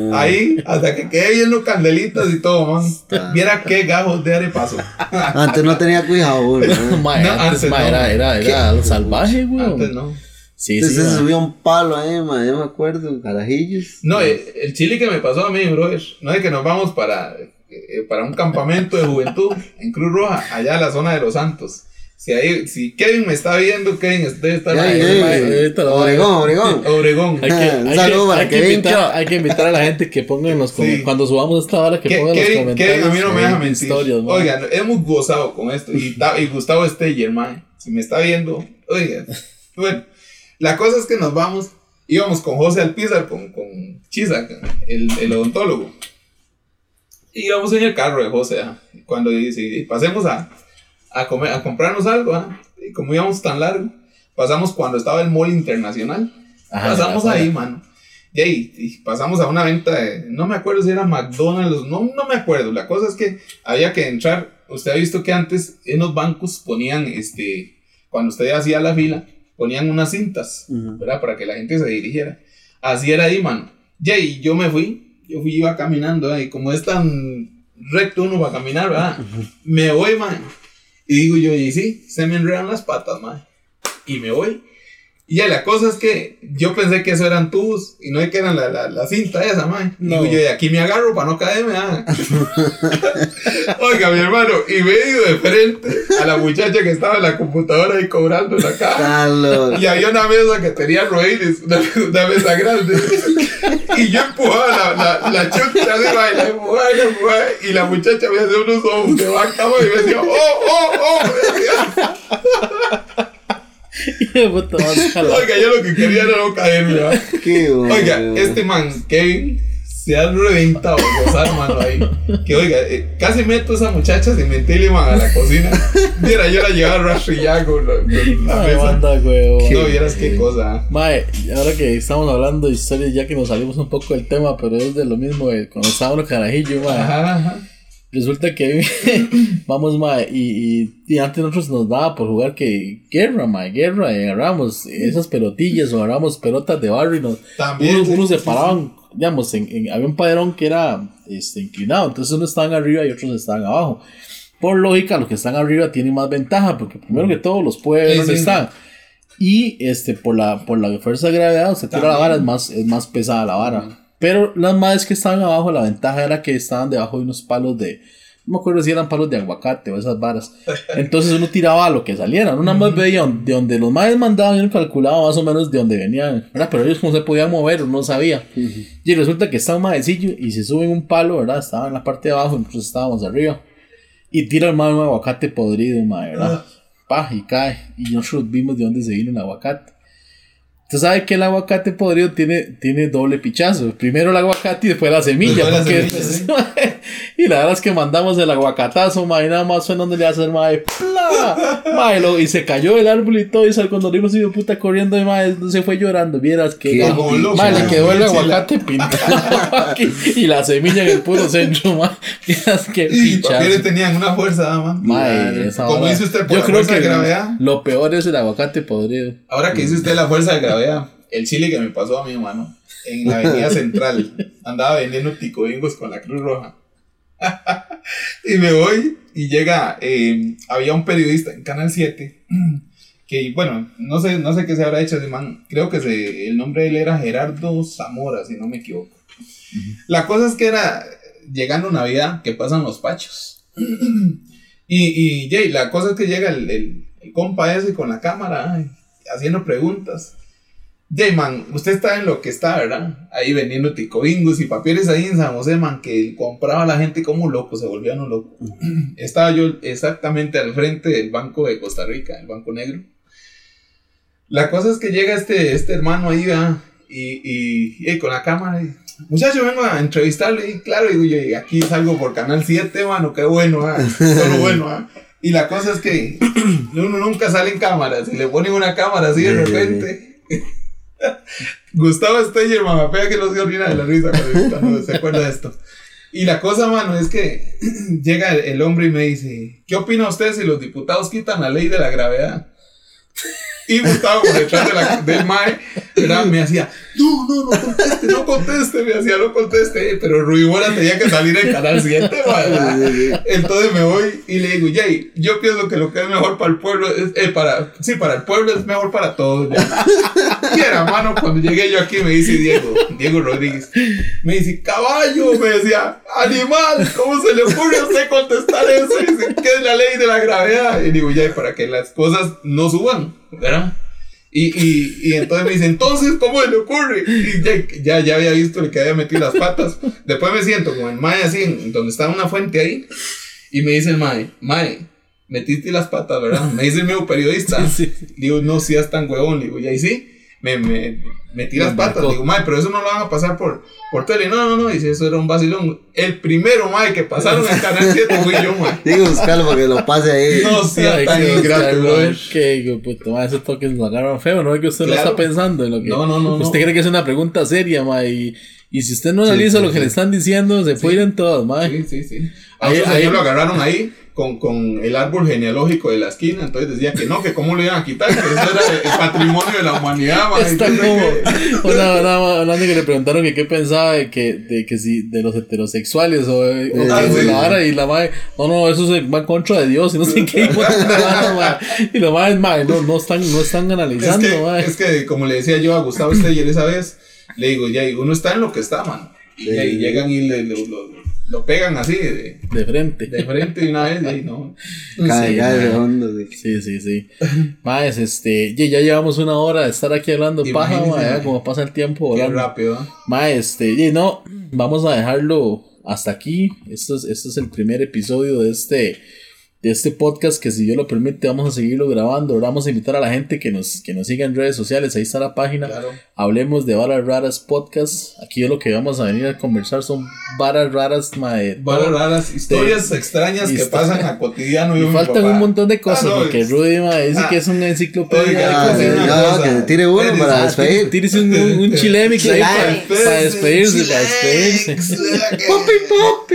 ma. Ahí, hasta que quedé viendo candelitas y todo, man. Viera qué gajos de arepaso. Antes no tenía cuidado, güey. Ma, No, antes, antes ma, no. era, era, era salvaje, güey. Antes no. Sí, sí, Entonces se ma. subía un palo ahí, mae, yo me acuerdo, carajillos. No, eh, el chile que me pasó a mí, brother, no es que nos vamos para, eh, para un campamento de juventud en Cruz Roja, allá a la zona de Los Santos. Si, ahí, si Kevin me está viendo, Kevin debe estar Ya, ahí. Obregón, Obregón. Obregón. Hay que, Un hay que- hay invitar, Cho. hay que invitar a la gente que ponga en los Sí. cuando subamos esta hora que ponga en los Kevin, comentarios Kevin a mí no me deja mentir. Oigan, hemos gozado con esto. Y, y Gustavo Steyer, man. Si me está viendo, oigan. Bueno, la cosa es que nos vamos. Íbamos con José Alpizar, con, con Chisa, el, el odontólogo. Y íbamos en el carro de José. ah, Cuando dice, pasemos a, a, comer, a comprarnos algo. ah, Y como íbamos tan largo, pasamos cuando estaba el mall internacional. Ajá, pasamos ahí, mano. Y ahí y pasamos a una venta de, no me acuerdo si era McDonald's, no, no me acuerdo. La cosa es que había que entrar. Usted ha visto que antes en los bancos ponían, este, cuando usted hacía la fila, ponían unas cintas, Ujú. ¿verdad? Para que la gente se dirigiera. Así era ahí, mano. Y ahí yo me fui, yo fui, iba caminando, ahí, como es tan recto uno para caminar, ¿verdad? Me voy, man. Y digo yo, y sí, se me enredan las patas, man. Y me voy. Y ya la cosa es que yo pensé que eso eran tubos y no es que eran la, la, la cinta esa, mae. No. Digo yo, de aquí me agarro para no caerme. ah. Oiga, mi hermano, y me he ido de frente a la muchacha que estaba en la computadora ahí cobrando la. Carlos. Y había una mesa que tenía raíles, una, una mesa grande. Y yo empujaba la, la, la chucha así, mae, la empujaba, empujaba, y la muchacha me hacía unos ojos de vaca, mae, y me decía, oh, oh, oh. me decía. Puta, vas a la- Oiga, yo lo que quería era no caerme, ¿va? Qué bueno. Oiga, este man, Kevin, se ha reventado gozar, mano, ahí. Que oiga, eh, casi meto a esa muchacha sin mentirle, man, a la cocina. Mira, yo la llevaba rastrillada con la, con la Ay, mesa. banda, huevo. No vieras qué cosa. Mae, ahora que estamos hablando de historias, ya que nos salimos un poco del tema, pero es de lo mismo de cuando estábamos carajillo, mae. Ajá, ajá. Resulta que vamos, mae, y, y, y antes nosotros nos daba por jugar que guerra, mae, guerra, y agarramos esas pelotillas o agarramos pelotas de barrio y nos, También. unos, unos se paraban, digamos, en, en- había un padrón que era este, inclinado, entonces unos estaban arriba y otros estaban abajo. Por lógica, los que están arriba tienen más ventaja, porque primero que todo los puede ver Sí, dónde sí. están. Y este, por la, por la fuerza de gravedad, usted tira la vara, es más, es más pesada la vara. Pero las madres que estaban abajo, la ventaja era que estaban debajo de unos palos de. No me acuerdo si eran palos de aguacate o esas varas. Entonces uno tiraba a lo que saliera. Uno más veía de donde los madres mandaban y uno calculaba más o menos de donde venían. ¿verdad? Pero ellos como se podían mover, no sabía. Y resulta que está un madecillo y se sube en un palo, ¿verdad? Estaba en la parte de abajo nosotros estábamos arriba. Y tira el madre un aguacate podrido, madre, ¿verdad? Pa, y cae. Y nosotros vimos de dónde se vino el aguacate. Usted sabe que el aguacate podrido tiene, tiene doble pichazo. Primero el aguacate y después la semilla. Porque- semilla, y la verdad es que mandamos el aguacatazo, ma, y nada más fue donde le hace el mae, ¡pla! Ma, y, lo- y se cayó el árbol y todo. Y sal- cuando vimos hijo puta corriendo, y mae, se fue llorando. Vieras que le quedó el aguacate pintado aquí, y la semilla en el puro centro, ma. Vieras que Y tenían una fuerza, man. Mae, esa Como dice usted, por Yo la creo fuerza que de gravedad. lo peor es el aguacate podrido. Ahora que dice usted la fuerza de gravedad, el chile que me pasó a mi hermano en la avenida central, andaba vendiendo ticobingos con la Cruz Roja. y me voy y llega, eh, había un periodista en Canal 7 que, bueno, no sé, no sé qué se habrá hecho ese man, creo que se, el nombre de él era Gerardo Zamora, si no me equivoco. La cosa es que era llegando Navidad que pasan los pachos. y, y Jay, la cosa es que llega el, el, el compa ese con la cámara ay, haciendo preguntas. Jay, man, usted está en lo que está, ¿verdad? Ahí vendiendo ticobingos y papieles ahí en San José, man, que compraba a la gente como loco, se volvían un loco. Estaba yo exactamente al frente del Banco de Costa Rica, el Banco Negro. La cosa es que llega este, este hermano ahí, ¿verdad? Y, y, y con la cámara, y, muchacho, vengo a entrevistarle. Y claro, digo yo, y aquí salgo por Canal 7, mano, qué bueno, ¿ah? Solo bueno, ¿ah? Y la cosa es que uno nunca sale en cámara. Si le ponen una cámara así de repente. Gustavo Steyer, mamá, pega que no se orina de la risa se acuerda de esto. Y la cosa, mano, es que llega el, hombre y me dice: ¿Qué opina usted si los diputados quitan la ley de la gravedad? Y Gustavo, por detrás del MAE, me hacía, no, no, no conteste, no conteste, me hacía, no conteste, pero Ruibora tenía que salir en Canal 7, mae, ¿verdad? Entonces me voy y le digo, Jay, yo pienso que lo que es mejor para el pueblo es, eh, para, sí, para el pueblo es mejor para todos. ya". Y era mano, cuando llegué yo aquí me dice Diego, Diego Rodríguez, me dice, caballo, me decía, animal, ¿cómo se le ocurre a usted contestar eso? Y dice, ¿qué es la ley de la gravedad? Y digo, Jay, para que las cosas no suban, ¿verdad? Y, y, y entonces me dice, entonces, ¿cómo se le ocurre? Y ya, ya, ya había visto el que había metido las patas. Después me siento como el Mae así, en- donde está una fuente ahí. Y me dice el Mae, Mae, metiste las patas, ¿verdad? Me dice el mismo periodista. Sí. Digo, no seas tan huevón. Digo, y ahí sí, me, me metí las Me patas. marcó. Digo, Mae, pero eso no lo van a pasar por, por tele. No, no, no. Dice, eso era un vacilón. El primero, Mae, que pasaron en Canal 7 fui yo, Mae. Digo, buscarlo para que lo pase ahí. No sea Ay, tan qué ingrato, brother. mae, Que hijo, puto, mae, esos toques nos agarran feo, ¿no? Es que usted Claro. no está pensando en lo que. No, no, no, Usted no. cree que es una pregunta seria, ma, y, y si usted no analiza sí, lo que le están diciendo, se puede ir en todas, ma. Sí, sí, sí. A Ahí- ahí- lo agarraron ahí con, con el árbol genealógico de la esquina, entonces decía que no, que cómo lo iban a quitar, que eso era el patrimonio de la humanidad, man. Está como una, una, una que le preguntaron que qué pensaba de que, de que si de los heterosexuales o, o Ah, que sí. se la vara y la madre, no, no, eso se va en contra de Dios y no sé qué, y, de la madre, ma, no, no están, no están Es analizando, que, ma. es que, como le decía yo a Gustavo Steyer esa vez, le digo, ya, y uno está en lo que está, man. Y, llegan y le, lo, lo- lo pegan así, de, de frente. de frente de una vez, y ahí no. Cae, Sí, cae ma. redondo, sí. Sí, sí, sí. Más, este, ya, ya llevamos una hora de estar aquí hablando paja, ya ma. como pasa el tiempo Qué rápido, ¿eh? Ma, este, y no, vamos a dejarlo hasta aquí. Esto es, este es el primer episodio de este, de este podcast que si Dios lo permite vamos a seguirlo grabando. Vamos a invitar a la gente que nos, que nos siga en redes sociales. Ahí está la página. Claro. Hablemos de varas raras podcast. Aquí lo que vamos a venir a conversar son varas raras, ma, de Varas raras, historias extrañas que pasan a cotidiano. Y faltan papá. un montón de cosas, Ah, no, porque Rudy ma, dice Ah. que es una enciclopedia Oiga, de no, que tire uno Eres- para despedir. Tírese un, un chilemix ahí para, para despedirse, para despedirse.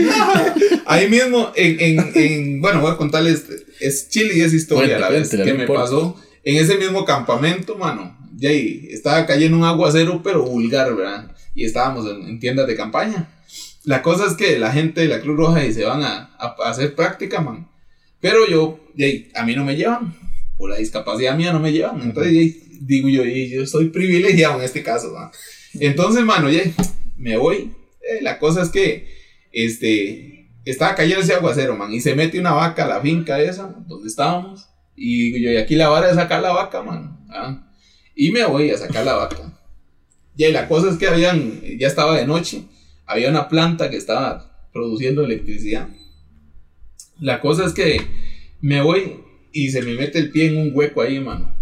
Ahí mismo, en, en, en- bueno, voy a contarles, es chile y es historia a la vez, que me importa. pasó en ese mismo campamento, mano. Y ahí estaba cayendo un aguacero, pero vulgar, ¿verdad? Y estábamos en, en tiendas de campaña. La cosa es que la gente de la Cruz Roja y se van a, a- a hacer práctica, man. Pero yo, y ahí, a mí no me llevan. Por la discapacidad mía no me llevan. Entonces, y ahí, digo yo, yo soy privilegiado en este caso, ¿va? Entonces, mano, ya me voy. Eh, la cosa es que, este, estaba cayendo ese aguacero, man, y se mete una vaca a la finca esa, donde estábamos, y digo yo, y aquí la vara es sacar la vaca, man, ¿ah? y me voy a sacar la vaca. Y la cosa es que habían, ya estaba de noche, había una planta que estaba produciendo electricidad. La cosa es que me voy y se me mete el pie en un hueco ahí, mano.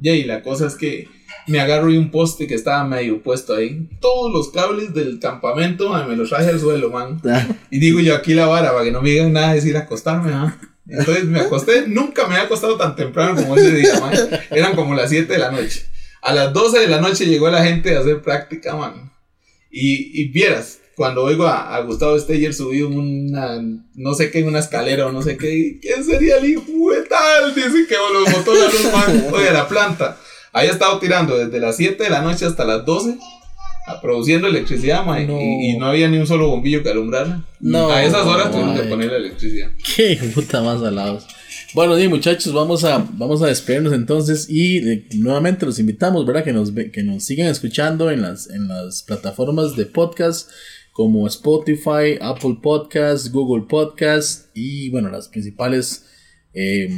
Y la cosa es que me agarro y un poste que estaba medio puesto ahí. Todos los cables del campamento man, me los traje al suelo, man. Ah, Y digo yo aquí la vara para que no me digan nada de decir acostarme, ¿ah? Entonces me acosté, nunca me había acostado tan temprano como ese día, man. Eran como las 7 de la noche. A las 12 de la noche llegó la gente a hacer práctica, man. Y, y vieras, cuando oigo a, a Gustavo Steyer subido en una, no sé qué, en una escalera o no sé qué, ¿quién sería el hijo de tal? Dice que los botó la luz, man. Oye, la planta. Había estado tirando desde las 7 de la noche hasta las 12 a- produciendo electricidad, No. Y, y no había ni un solo bombillo que alumbrarla. No, A esas horas tuvimos que poner la electricidad. Qué puta más alados. Bueno, y muchachos, vamos a, vamos a despedirnos entonces y eh, nuevamente los invitamos, ¿verdad? Que nos, que nos sigan escuchando en las, en las plataformas de podcast como Spotify, Apple Podcast, Google Podcast y bueno, las principales eh,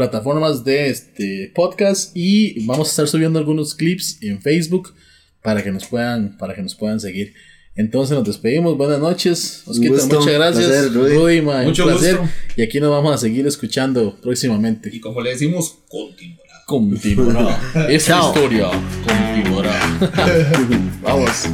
plataformas de este podcast y vamos a estar subiendo algunos clips en Facebook para que nos puedan, para que nos puedan seguir. Entonces nos despedimos, buenas noches, Osquita, gusto, muchas gracias, placer, Rudy. Rudy, ma, Mucho un placer. gusto. Y aquí nos vamos a seguir escuchando próximamente. Y como le decimos, continuará. Continuará. Esta historia continuará. Vamos.